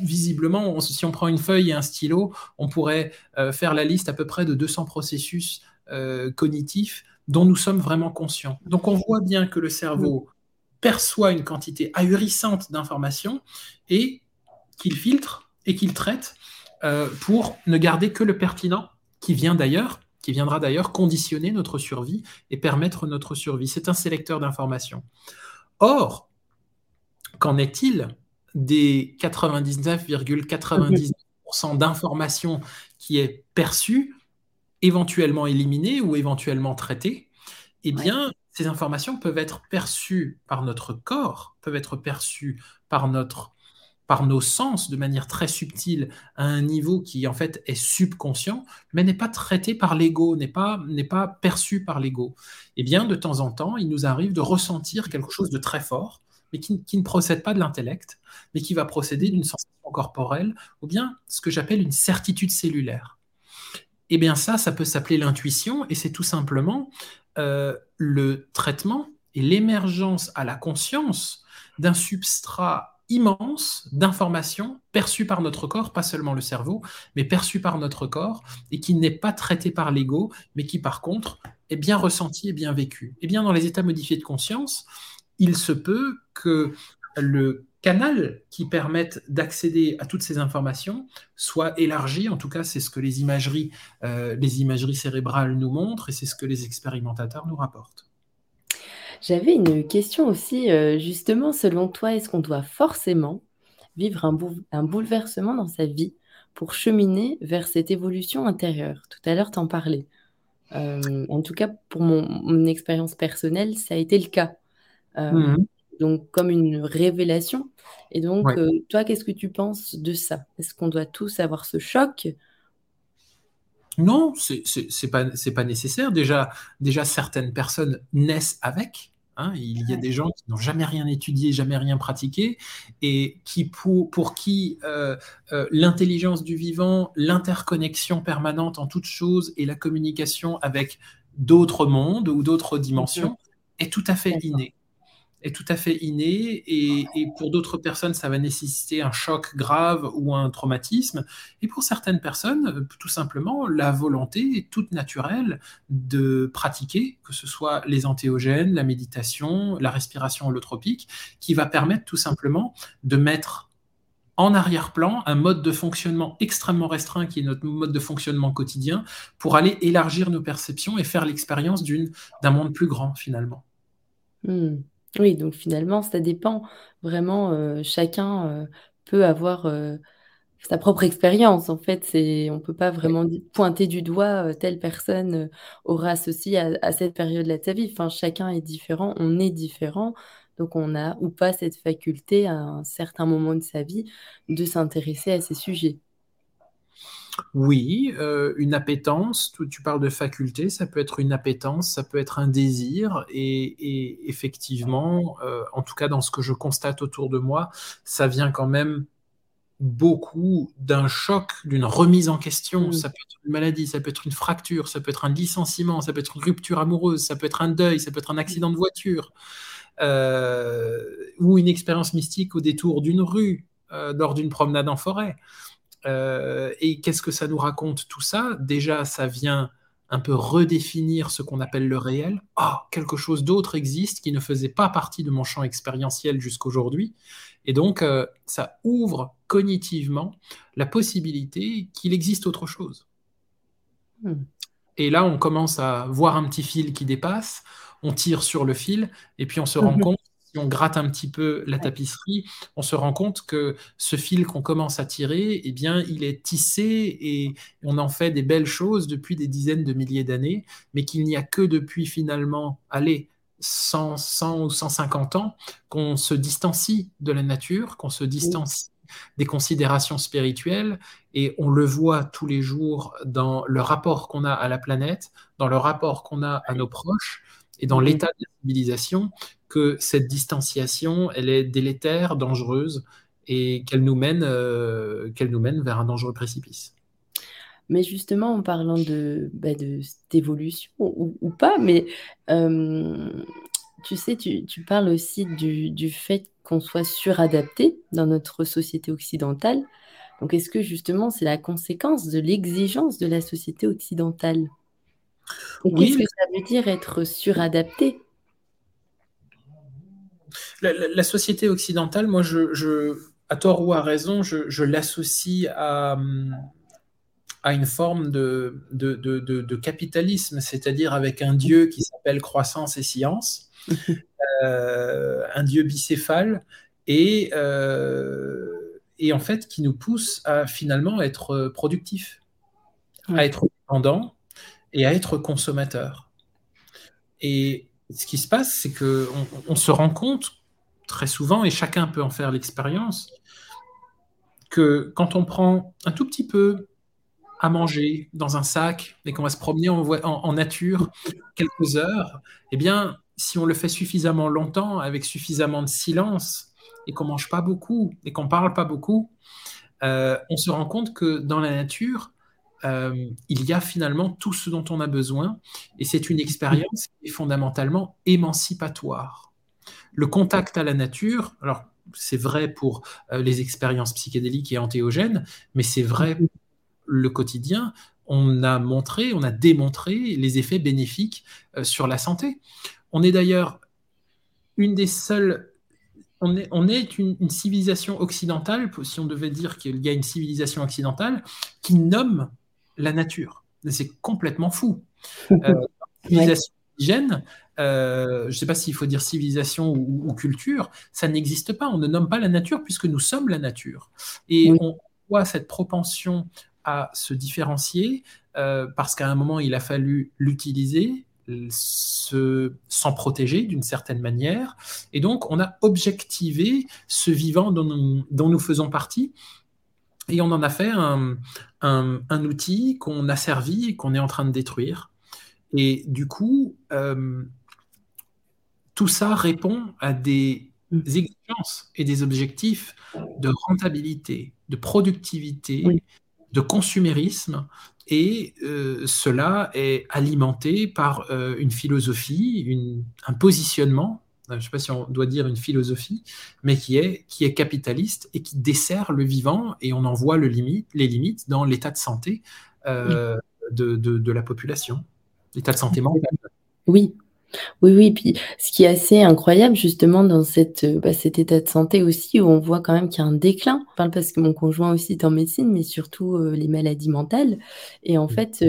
visiblement, si on prend une feuille et un stylo, on pourrait euh, faire la liste à peu près de 200 processus euh, cognitifs dont nous sommes vraiment conscients. Donc, on voit bien que le cerveau perçoit une quantité ahurissante d'informations et qu'il filtre et qu'il traite euh, pour ne garder que le pertinent, qui vient d'ailleurs, qui viendra d'ailleurs conditionner notre survie et permettre notre survie. C'est un sélecteur d'informations. Or, qu'en est-il des 99,99% d'informations qui est perçue, éventuellement éliminée ou éventuellement traitée? Eh bien, ces informations peuvent être perçues par notre corps, peuvent être perçues par notre par nos sens de manière très subtile à un niveau qui en fait est subconscient, mais n'est pas traité par l'ego, n'est pas, n'est pas perçu par l'ego. Eh bien, de temps en temps, il nous arrive de ressentir quelque chose de très fort, mais qui, ne procède pas de l'intellect, mais qui va procéder d'une sensation corporelle, ou bien ce que j'appelle une certitude cellulaire. Eh bien ça, ça peut s'appeler l'intuition, et c'est tout simplement euh, le traitement et l'émergence à la conscience d'un substrat immense d'informations perçues par notre corps, pas seulement le cerveau, mais perçues par notre corps, et qui n'est pas traité par l'ego, mais qui par contre est bien ressenti et bien vécu. Et eh bien dans les états modifiés de conscience, il se peut que le canal qui permette d'accéder à toutes ces informations soit élargi. En tout cas, c'est ce que les imageries, euh, les imageries cérébrales nous montrent et c'est ce que les expérimentateurs nous rapportent. J'avais une question aussi, euh, justement, selon toi, est-ce qu'on doit forcément vivre un, bouleversement dans sa vie pour cheminer vers cette évolution intérieure? Tout à l'heure, tu en parlais. Euh, en tout cas, pour mon, expérience personnelle, ça a été le cas. Mmh donc, comme une révélation. Et donc, toi, qu'est-ce que tu penses de ça? Est-ce qu'on doit tous avoir ce choc? Non, c'est pas pas nécessaire. Déjà, déjà certaines personnes naissent avec. Hein. il y a des gens qui n'ont jamais rien étudié, jamais rien pratiqué, et qui pour, pour qui euh, euh, l'intelligence du vivant, l'interconnexion permanente en toutes choses et la communication avec d'autres mondes ou d'autres dimensions est tout à fait innée. Est tout à fait inné et, pour d'autres personnes, ça va nécessiter un choc grave ou un traumatisme. Et pour certaines personnes, tout simplement, la volonté toute naturelle de pratiquer, que ce soit les antéogènes, la méditation, la respiration holotropique, qui va permettre tout simplement de mettre en arrière-plan un mode de fonctionnement extrêmement restreint qui est notre mode de fonctionnement quotidien pour aller élargir nos perceptions et faire l'expérience d'un monde plus grand finalement. Hmm. Oui, donc finalement, ça dépend vraiment, euh, chacun, euh, peut avoir, euh, sa propre expérience. En fait, c'est on peut pas vraiment pointer du doigt, telle personne, aura ceci à cette période-là de sa vie. Enfin, chacun est différent, on est différent, donc on a ou pas cette faculté à un certain moment de sa vie de s'intéresser à ces sujets. Oui, euh, une appétence, tu, tu, parles de faculté, ça peut être une appétence, ça peut être un désir, et, effectivement, euh, en tout cas dans ce que je constate autour de moi, ça vient quand même beaucoup d'un choc, d'une remise en question. Mmh. Ça peut être une maladie, ça peut être une fracture, ça peut être un licenciement, ça peut être une rupture amoureuse, ça peut être un deuil, ça peut être un accident de voiture, euh, ou une expérience mystique au détour d'une rue, lors d'une promenade en forêt. Euh, et qu'est-ce que ça nous raconte tout ça? Déjà, ça vient un peu redéfinir ce qu'on appelle le réel. Ah, quelque chose d'autre existe qui ne faisait pas partie de mon champ expérientiel jusqu'aujourd'hui. Et donc, euh, ça ouvre cognitivement la possibilité qu'il existe autre chose. Hmm. Et là, on commence à voir un petit fil qui dépasse, on tire sur le fil, et puis on se rend compte si on gratte un petit peu la tapisserie, on se rend compte que ce fil qu'on commence à tirer, eh bien, il est tissé et on en fait des belles choses depuis des dizaines de milliers d'années, mais qu'il n'y a que depuis finalement, allez, 100, 100 ou 150 ans qu'on se distancie de la nature, qu'on se distancie des considérations spirituelles et on le voit tous les jours dans le rapport qu'on a à la planète, dans le rapport qu'on a à nos proches et dans l'état de la civilisation, que cette distanciation, elle est délétère, dangereuse, et qu'elle nous, mène, euh, qu'elle nous mène vers un dangereux précipice. Mais justement, en parlant de, bah, d'évolution ou, pas, mais euh, tu sais, tu, tu, parles aussi du, du fait qu'on soit suradapté dans notre société occidentale. Donc, est-ce que justement, c'est la conséquence de l'exigence de la société occidentale? Qu'est-ce que ça veut dire être suradapté? La, société occidentale, moi, je, à tort ou à raison, je, l'associe à, à, une forme de, de, capitalisme, c'est-à-dire avec un Dieu qui s'appelle croissance et science, euh, un Dieu bicéphale, et, euh, et en fait qui nous pousse à finalement être productif, à être dépendant et à être consommateur. Et ce qui se passe, c'est qu'on on se rend compte très souvent, et chacun peut en faire l'expérience, que quand on prend un tout petit peu à manger dans un sac et qu'on va se promener en, en, nature quelques heures, eh bien, si on le fait suffisamment longtemps, avec suffisamment de silence, et qu'on mange pas beaucoup, et qu'on parle pas beaucoup, euh, on se rend compte que dans la nature, euh, il y a finalement tout ce dont on a besoin, et c'est une expérience qui est fondamentalement émancipatoire le contact à la nature, alors c'est vrai pour euh, les expériences psychédéliques et antéogènes, mais c'est vrai pour le quotidien. On a montré, on a démontré les effets bénéfiques euh, sur la santé. On est d'ailleurs une des seules on est, on est une, civilisation occidentale, si on devait dire qu'il y a une civilisation occidentale, qui nomme la nature. C'est complètement fou. Euh, civilisation indigène, euh, je ne sais pas s'il faut dire civilisation ou, culture, ça n'existe pas. On ne nomme pas la nature puisque nous sommes la nature. Et on voit cette propension à se différencier euh, parce qu'à un moment, il a fallu l'utiliser, s'en protéger d'une certaine manière. Et donc, on a objectivé ce vivant dont nous, faisons partie. Et on en a fait un, outil qu'on a servi et qu'on est en train de détruire. Et du coup, euh, tout ça répond à des mm. exigences et des objectifs de rentabilité, de productivité, de consumérisme, et euh, cela est alimenté par euh, une philosophie, un positionnement je ne sais pas si on doit dire une philosophie, mais qui est, qui est capitaliste et qui dessert le vivant, et on en voit le limite, les limites dans l'état de santé euh, de, de, la population, l'état de santé mentale. Oui, oui, oui, puis ce qui est assez incroyable justement dans cette, bah, cet état de santé aussi, où on voit quand même qu'il y a un déclin. Parce que mon conjoint aussi est en médecine, mais surtout les maladies mentales. Et en fait,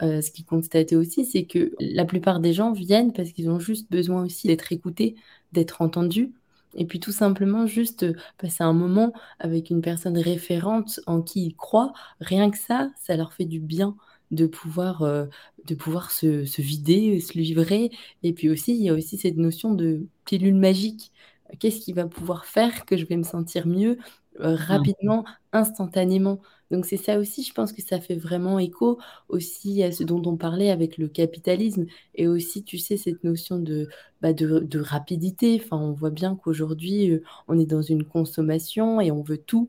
ce qu'il constatait aussi, c'est que la plupart des gens viennent parce qu'ils ont juste besoin aussi d'être écoutés, d'être entendus. Et puis tout simplement juste passer un moment avec une personne référente en qui ils croient, rien que ça, ça leur fait du bien de pouvoir, euh, de pouvoir se, se, vider, se livrer. Et puis aussi, il y a aussi cette notion de pilule magique. Qu'est-ce qui va pouvoir faire que je vais me sentir mieux? Euh, mmh. rapidement, instantanément Donc c'est ça aussi, je pense que ça fait vraiment écho aussi à ce dont on parlait avec le capitalisme et aussi, tu sais, cette notion de, bah, de, de, rapidité. Enfin, on voit bien qu'aujourd'hui, euh, on est dans une consommation et on veut tout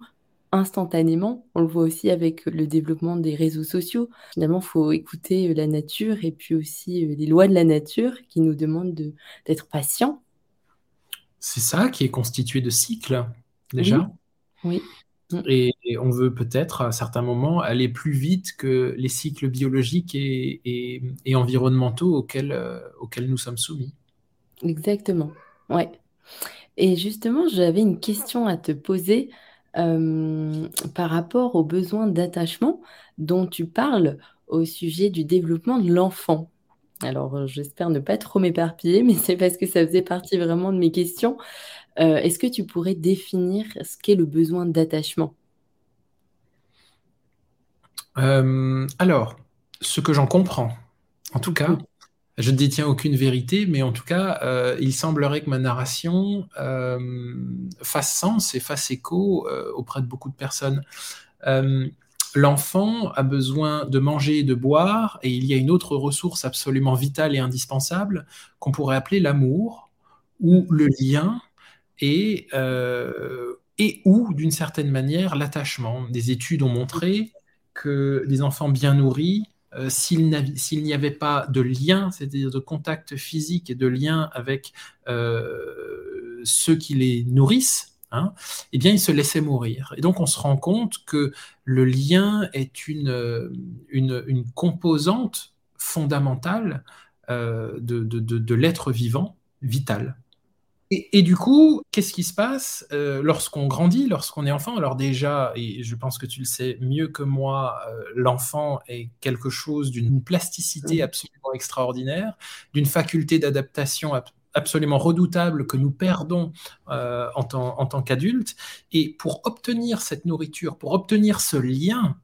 instantanément. On le voit aussi avec le développement des réseaux sociaux. Finalement, il faut écouter euh, la nature et puis aussi euh, les lois de la nature qui nous demandent d'être patients. C'est ça qui est constitué de cycles, déjà. Oui. Mm. Et, on veut peut-être à certains moments aller plus vite que les cycles biologiques et, environnementaux auxquels, euh, auxquels nous sommes soumis. Exactement. Ouais. Et justement, j'avais une question à te poser par rapport aux besoins d'attachement dont tu parles au sujet du développement de l'enfant. Alors, j'espère ne pas trop m'éparpiller, mais c'est parce que ça faisait partie vraiment de mes questions. Est-ce que tu pourrais définir ce qu'est le besoin d'attachement? Alors, ce que j'en comprends, en tout cas, je ne détiens aucune vérité, mais en tout cas, euh, il semblerait que ma narration euh, fasse sens et fasse écho euh, auprès de beaucoup de personnes. L'enfant a besoin de manger et de boire, et il y a une autre ressource absolument vitale et indispensable qu'on pourrait appeler l'amour ou le lien et, et ou, d'une certaine manière, l'attachement. Des études ont montré que des enfants bien nourris euh, s'il n'y avait pas de lien, c'est-à-dire de contact physique et de lien avec euh, ceux qui les nourrissent, hein, eh bien, ils se laissaient mourir. Et donc, on se rend compte que le lien est une, une, composante fondamentale euh, de, de l'être vivant, vital. Et, du coup, qu'est-ce qui se passe euh, lorsqu'on grandit, lorsqu'on est enfant? Alors déjà, et je pense que tu le sais mieux que moi, euh, l'enfant est quelque chose d'une plasticité absolument extraordinaire, d'une faculté d'adaptation absolument redoutable que nous perdons euh, en tant, en qu'adultes. Et pour obtenir cette nourriture, pour obtenir ce lien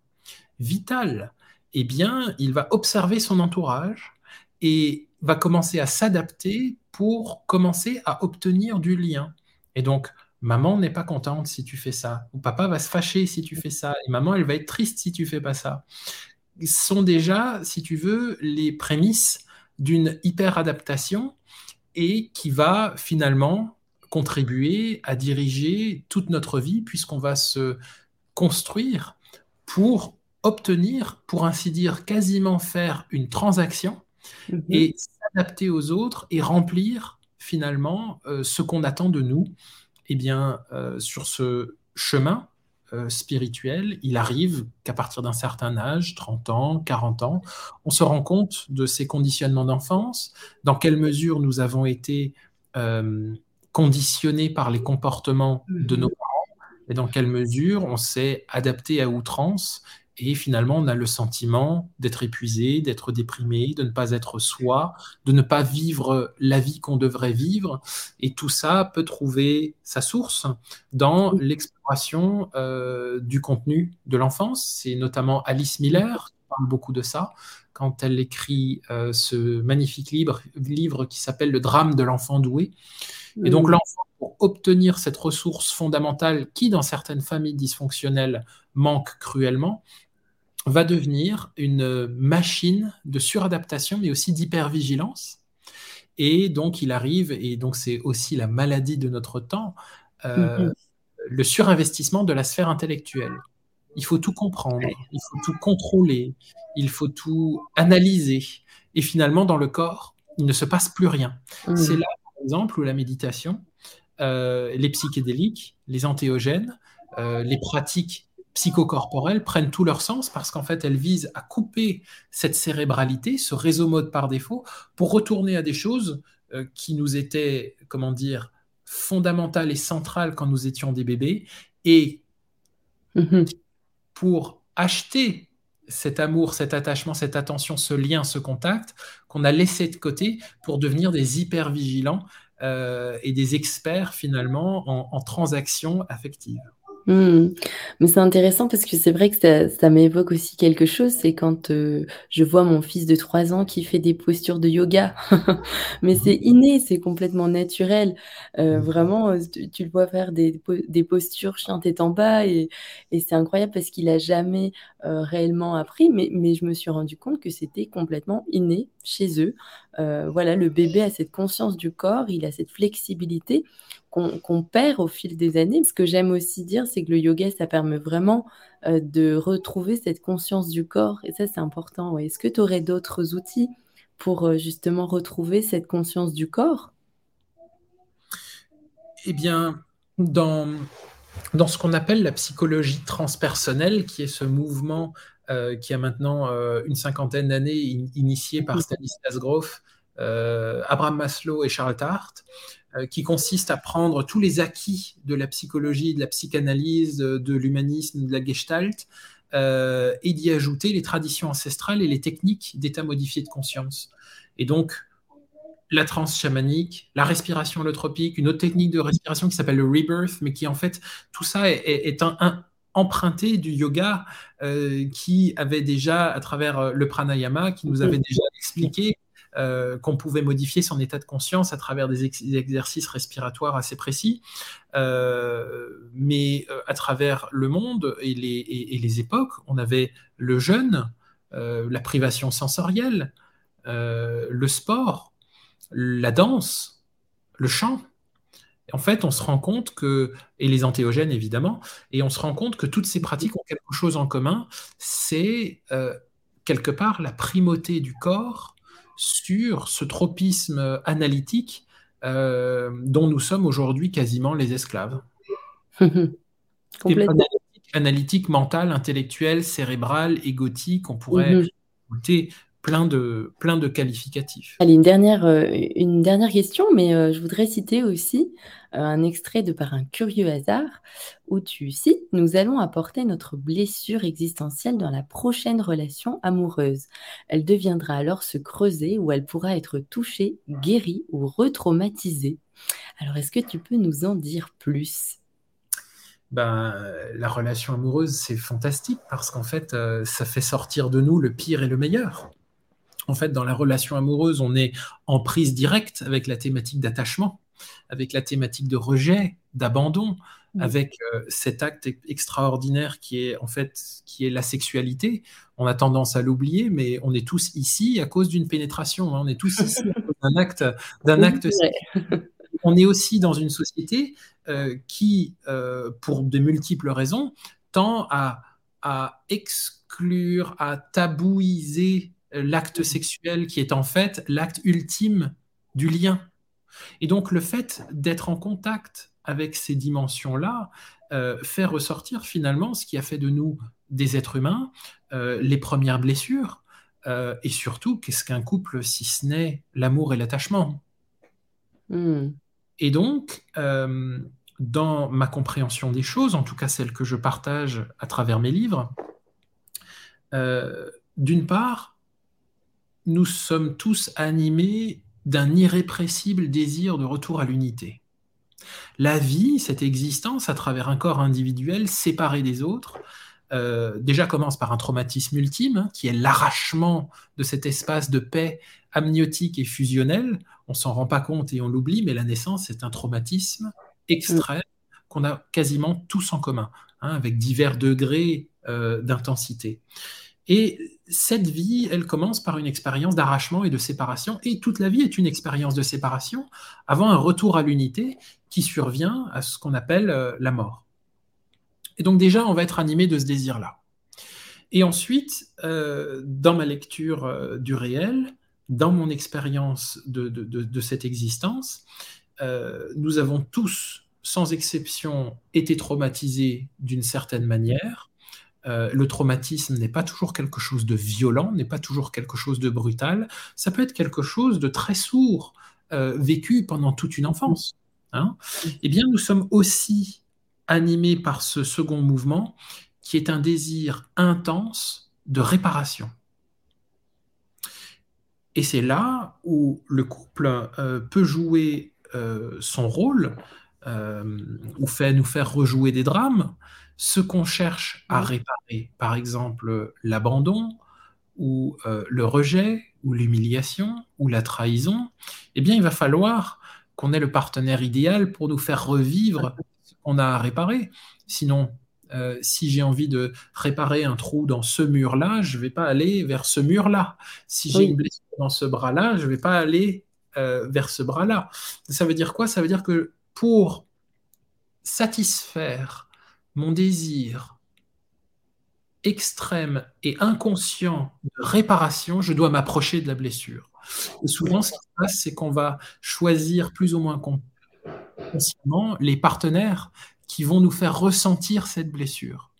vital, eh bien, il va observer son entourage et va commencer à s'adapter pour commencer à obtenir du lien. Et donc, maman n'est pas contente si tu fais ça, ou papa va se fâcher si tu fais ça, et maman, elle va être triste si tu fais pas ça. Ce sont déjà, si tu veux, les prémices d'une hyper-adaptation et qui va finalement contribuer à diriger toute notre vie puisqu'on va se construire pour obtenir, pour ainsi dire, quasiment faire une transaction Mhm. et s'adapter aux autres et remplir finalement euh, ce qu'on attend de nous. Eh bien, euh, sur ce chemin euh, spirituel, il arrive qu'à partir d'un certain âge, 30 ans, 40 ans, on se rend compte de ces conditionnements d'enfance, dans quelle mesure nous avons été conditionnés par les comportements de nos mhm. parents et dans quelle mesure on s'est adapté à outrance et finalement, on a le sentiment d'être épuisé, d'être déprimé, de ne pas être soi, de ne pas vivre la vie qu'on devrait vivre. Et tout ça peut trouver sa source dans l'exploration euh, du contenu de l'enfance. C'est notamment Alice Miller qui parle beaucoup de ça quand elle écrit euh, ce magnifique livre, livre qui s'appelle Le drame de l'enfant doué. Et donc l'enfant, pour obtenir cette ressource fondamentale qui, dans certaines familles dysfonctionnelles, manque cruellement, va devenir une machine de suradaptation, mais aussi d'hypervigilance. Et donc, il arrive, et donc c'est aussi la maladie de notre temps, euh, mm-hmm. le surinvestissement de la sphère intellectuelle. Il faut tout comprendre, il faut tout contrôler, il faut tout analyser. Et finalement, dans le corps, il ne se passe plus rien. Mm. C'est là, par exemple, ou la méditation, les psychédéliques, les antéogènes, les pratiques psychocorporelles prennent tout leur sens parce qu'en fait, elles visent à couper cette cérébralité, ce réseau mode par défaut, pour retourner à des choses qui nous étaient, comment dire, fondamentale et centrale quand nous étions des bébés et mhm. pour acheter cet amour, cet attachement, cette attention, ce lien, ce contact qu'on a laissé de côté pour devenir des hyper vigilants euh, et des experts finalement en, en transactions affectives. Mmh. Mais c'est intéressant parce que c'est vrai que ça, ça m'évoque aussi quelque chose, c'est quand euh, je vois mon fils de 3 ans qui fait des postures de yoga. Mais c'est inné, c'est complètement naturel. Euh, vraiment, euh, tu, le vois faire des, des postures chien tête en bas et, et c'est incroyable parce qu'il a jamais réellement appris, mais, mais je me suis rendu compte que c'était complètement inné chez eux. voilà, le bébé a cette conscience du corps, il a cette flexibilité qu'on perd au fil des années. Ce que j'aime aussi dire, c'est que le yoga, ça permet vraiment euh, de retrouver cette conscience du corps. Et ça, c'est important. Est-ce que tu aurais d'autres outils pour euh, justement retrouver cette conscience du corps? Eh bien, dans, dans ce qu'on appelle la psychologie transpersonnelle, qui est ce mouvement euh, qui a maintenant une cinquantaine d'années, initié par Stanislas Grof, Abraham Maslow et Charles Tart, qui consiste à prendre tous les acquis de la psychologie, de la psychanalyse, de l'humanisme, de la gestalt, euh, et d'y ajouter les traditions ancestrales et les techniques d'état modifié de conscience. Et donc, la transe chamanique, la respiration holotropique, une autre technique de respiration qui s'appelle le rebirth, mais qui en fait, tout ça est, un, emprunté du yoga euh, qui avait déjà, à travers le pranayama, qui nous avait déjà expliqué euh, qu'on pouvait modifier son état de conscience à travers des, exercices respiratoires assez précis, euh, mais euh, à travers le monde et les, époques, on avait le jeûne, la privation sensorielle, le sport, la danse, le chant. En fait, on se rend compte que, et les antéogènes évidemment, et on se rend compte que toutes ces pratiques ont quelque chose en commun, c'est quelque part la primauté du corps sur ce tropisme analytique euh, dont nous sommes aujourd'hui quasiment les esclaves. analytique, analytique, mental, intellectuel, cérébral, égotique, on pourrait mm plein de, plein de qualificatifs. Allez, une dernière, euh, une dernière question, mais euh, je voudrais citer aussi euh, un extrait de Par un curieux hasard où tu cites Nous allons apporter notre blessure existentielle dans la prochaine relation amoureuse. Elle deviendra alors se creuser où elle pourra être touchée, guérie ou retraumatisée. Alors, est-ce que tu peux nous en dire plus? Ben, la relation amoureuse, c'est fantastique parce qu'en fait, ça fait sortir de nous le pire et le meilleur. En fait, dans la relation amoureuse, on est en prise directe avec la thématique d'attachement, avec la thématique de rejet, d'abandon, avec euh, cet acte extraordinaire qui est en fait qui est la sexualité. On a tendance à l'oublier, mais on est tous ici à cause d'une pénétration. Hein. On est tous ici d'un acte d'un acte. On est aussi dans une société euh, qui, euh, pour de multiples raisons, tend à, à exclure, à tabouiser l'acte sexuel qui est en fait l'acte ultime du lien. Et donc le fait d'être en contact avec ces dimensions-là euh, fait ressortir finalement ce qui a fait de nous des êtres humains, euh, les premières blessures, euh, et surtout qu'est-ce qu'un couple si ce n'est l'amour et l'attachement. Hmm. Et donc, dans ma compréhension des choses, en tout cas celle que je partage à travers mes livres, d'une part, nous sommes tous animés d'un irrépressible désir de retour à l'unité. La vie, cette existence à travers un corps individuel séparé des autres, euh, déjà commence par un traumatisme ultime, hein, qui est l'arrachement de cet espace de paix amniotique et fusionnel. On s'en rend pas compte et on l'oublie, mais la naissance est un traumatisme extrême qu'on a quasiment tous en commun, hein, avec divers degrés euh, d'intensité. Et cette vie, elle commence par une expérience d'arrachement et de séparation, et toute la vie est une expérience de séparation avant un retour à l'unité qui survient à ce qu'on appelle euh, la mort. Et donc déjà, on va être animé de ce désir-là. Et ensuite, euh, dans ma lecture euh, du réel, dans mon expérience de, cette existence, nous avons tous, sans exception, été traumatisés d'une certaine manière. Euh, le traumatisme n'est pas toujours quelque chose de violent, n'est pas toujours quelque chose de brutal. Ça peut être quelque chose de très sourd, euh, vécu pendant toute une enfance. Hein. Eh bien, nous sommes aussi animés par ce second mouvement qui est un désir intense de réparation. Et c'est là où le couple euh, peut jouer son rôle, ou fait nous faire rejouer des drames, ce qu'on cherche à réparer, par exemple l'abandon, ou le rejet, ou l'humiliation, ou la trahison, eh bien il va falloir qu'on ait le partenaire idéal pour nous faire revivre ce qu'on a à réparer. Sinon, euh, si j'ai envie de réparer un trou dans ce mur-là, je ne vais pas aller vers ce mur-là. Si j'ai une blessure dans ce bras-là, je ne vais pas aller euh, vers ce bras-là. Ça veut dire quoi? Ça veut dire que pour satisfaire mon désir extrême et inconscient de réparation, je dois m'approcher de la blessure. Et souvent, ce qui se passe, c'est qu'on va choisir plus ou moins consciemment les partenaires qui vont nous faire ressentir cette blessure.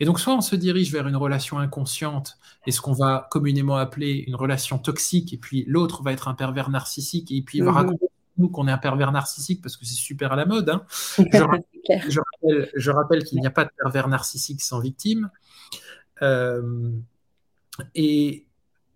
Et donc, soit on se dirige vers une relation inconsciente et ce qu'on va communément appeler une relation toxique, et puis l'autre va être un pervers narcissique, et puis il va mhm. raconter nous qu'on est un pervers narcissique parce que c'est super à la mode. Hein. Je, rappelle, qu'il n'y a pas de pervers narcissique sans victime. Euh, et,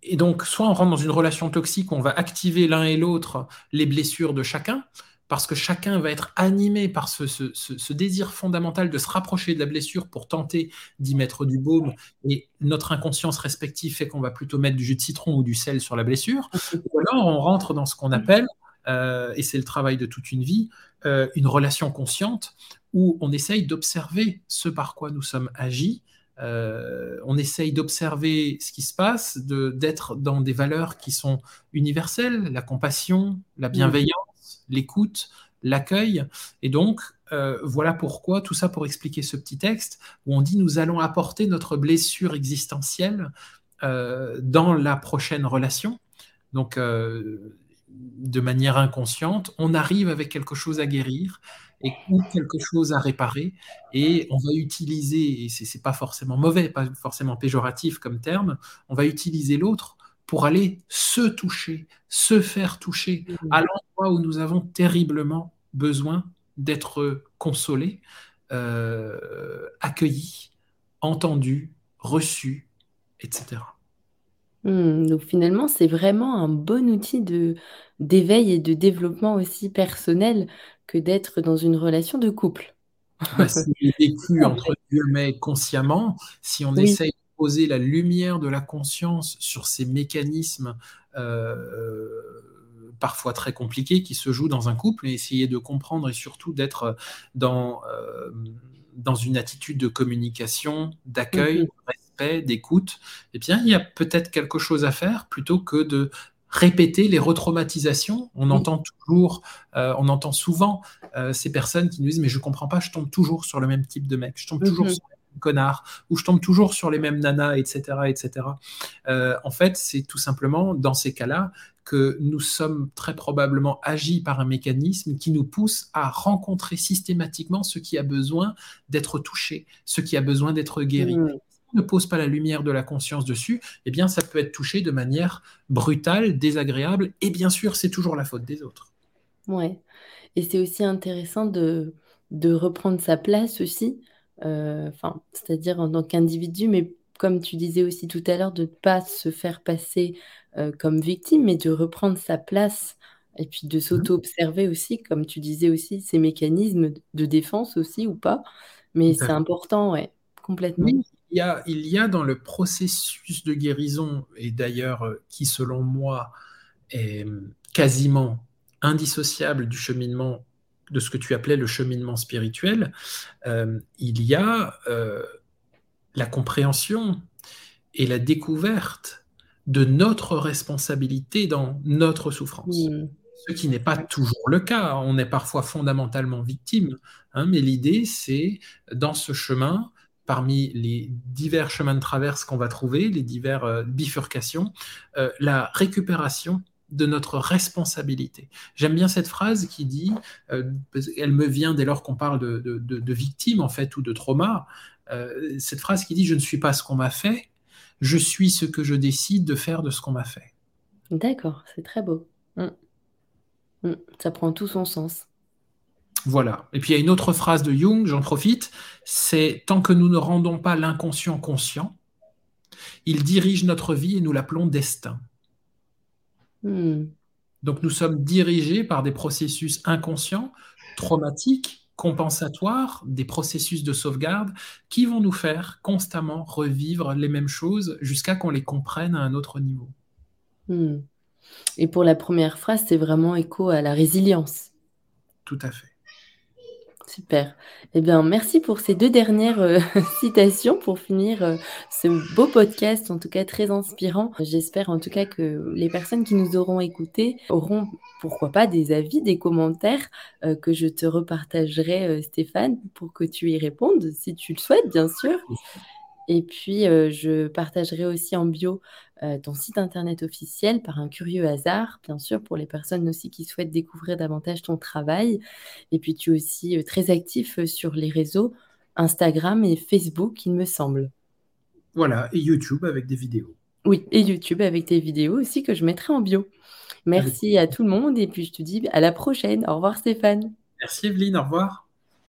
et donc, soit on rentre dans une relation toxique, on va activer l'un et l'autre les blessures de chacun, parce que chacun va être animé par ce, désir fondamental de se rapprocher de la blessure pour tenter d'y mettre du baume, et notre inconscience respective fait qu'on va plutôt mettre du jus de citron ou du sel sur la blessure, ou alors on rentre dans ce qu'on appelle, euh, et c'est le travail de toute une vie, euh, une relation consciente, où on essaye d'observer ce par quoi nous sommes agis, euh, on essaye d'observer ce qui se passe, d'être dans des valeurs qui sont universelles, la compassion, la bienveillance, l'écoute, l'accueil. Et donc, euh, voilà pourquoi, tout ça pour expliquer ce petit texte, où on dit nous allons apporter notre blessure existentielle euh, dans la prochaine relation. Donc, de manière inconsciente, on arrive avec quelque chose à guérir et ou quelque chose à réparer, et on va utiliser, et c'est pas forcément mauvais, pas forcément péjoratif comme terme, on va utiliser l'autre pour aller se toucher, se faire toucher à mmh. l'endroit où nous avons terriblement besoin d'être consolés, euh, accueillis, entendus, reçus, etc. Mmh, donc finalement, c'est vraiment un bon outil de d'éveil et de développement aussi personnel que d'être dans une relation de couple. Bah, si vécu entre guillemets consciemment, si on essaye poser la lumière de la conscience sur ces mécanismes euh, parfois très compliqués qui se jouent dans un couple et essayer de comprendre et surtout d'être dans, euh, dans une attitude de communication, d'accueil, mhm. Respect, d'écoute, eh bien, il y a peut-être quelque chose à faire plutôt que de répéter les retraumatisations. On entend toujours, euh, on entend souvent ces personnes qui nous disent mais je comprends pas, je tombe toujours sur le même type de mec, je tombe toujours mhm. sur connard, ou je tombe toujours sur les mêmes nanas, etc. etc. Euh, en fait, c'est tout simplement dans ces cas-là que nous sommes très probablement agis par un mécanisme qui nous pousse à rencontrer systématiquement ce qui a besoin d'être touché, ce qui a besoin d'être guéri. Mmh. Ne pose pas la lumière de la conscience dessus, eh bien, ça peut être touché de manière brutale, désagréable, et bien sûr, c'est toujours la faute des autres. Ouais. Et c'est aussi intéressant de, de reprendre sa place aussi euh, c'est-à-dire en tant qu'individu, mais comme tu disais aussi tout à l'heure, de ne pas se faire passer euh, comme victime, mais de reprendre sa place et puis de mmh s'auto-observer aussi, comme tu disais aussi, ces mécanismes de défense aussi ou pas. Mais c'est important, ouais, complètement. il y, a, il y a dans le processus de guérison, et d'ailleurs euh, qui selon moi est quasiment indissociable du cheminement de ce que tu appelais le cheminement spirituel, euh, il y a euh, la compréhension et la découverte de notre responsabilité dans notre souffrance. Ce qui n'est pas toujours le cas. On est parfois fondamentalement victime. Hein, mais l'idée, c'est dans ce chemin, parmi les divers chemins de traverse qu'on va trouver, les diverses euh, bifurcations, la récupération de notre responsabilité. J'aime bien cette phrase qui dit, euh, elle me vient dès lors qu'on parle de, de, victime en fait ou de trauma, euh, cette phrase qui dit je ne suis pas ce qu'on m'a fait, je suis ce que je décide de faire de ce qu'on m'a fait. D'accord, c'est très beau. Mm. Mm. Ça prend tout son sens. Voilà. Et puis il y a une autre phrase de Jung, j'en profite, c'est tant que nous ne rendons pas l'inconscient conscient, il dirige notre vie et nous l'appelons destin. Hmm. Donc nous sommes dirigés par des processus inconscients, traumatiques, compensatoires, des processus de sauvegarde qui vont nous faire constamment revivre les mêmes choses jusqu'à qu'on les comprenne à un autre niveau. Hmm. Et pour la première phrase, c'est vraiment écho à la résilience. Tout à fait. Super. Eh bien, merci pour ces deux dernières euh, citations pour finir euh, ce beau podcast, en tout cas très inspirant. J'espère en tout cas que les personnes qui nous auront écoutés auront, pourquoi pas, des avis, des commentaires euh, que je te repartagerai, Stéphane, pour que tu y répondes, si tu le souhaites, bien sûr. Et puis, je partagerai aussi en bio ton site internet officiel par un curieux hasard, bien sûr, pour les personnes aussi qui souhaitent découvrir davantage ton travail. Et puis, tu es aussi très actif sur les réseaux Instagram et Facebook, il me semble. Voilà, et YouTube avec des vidéos. Oui, et YouTube avec tes vidéos aussi que je mettrai en bio. Merci à tout le monde et puis je te dis à la prochaine. Au revoir Stéphane. Merci Evelyne, au revoir.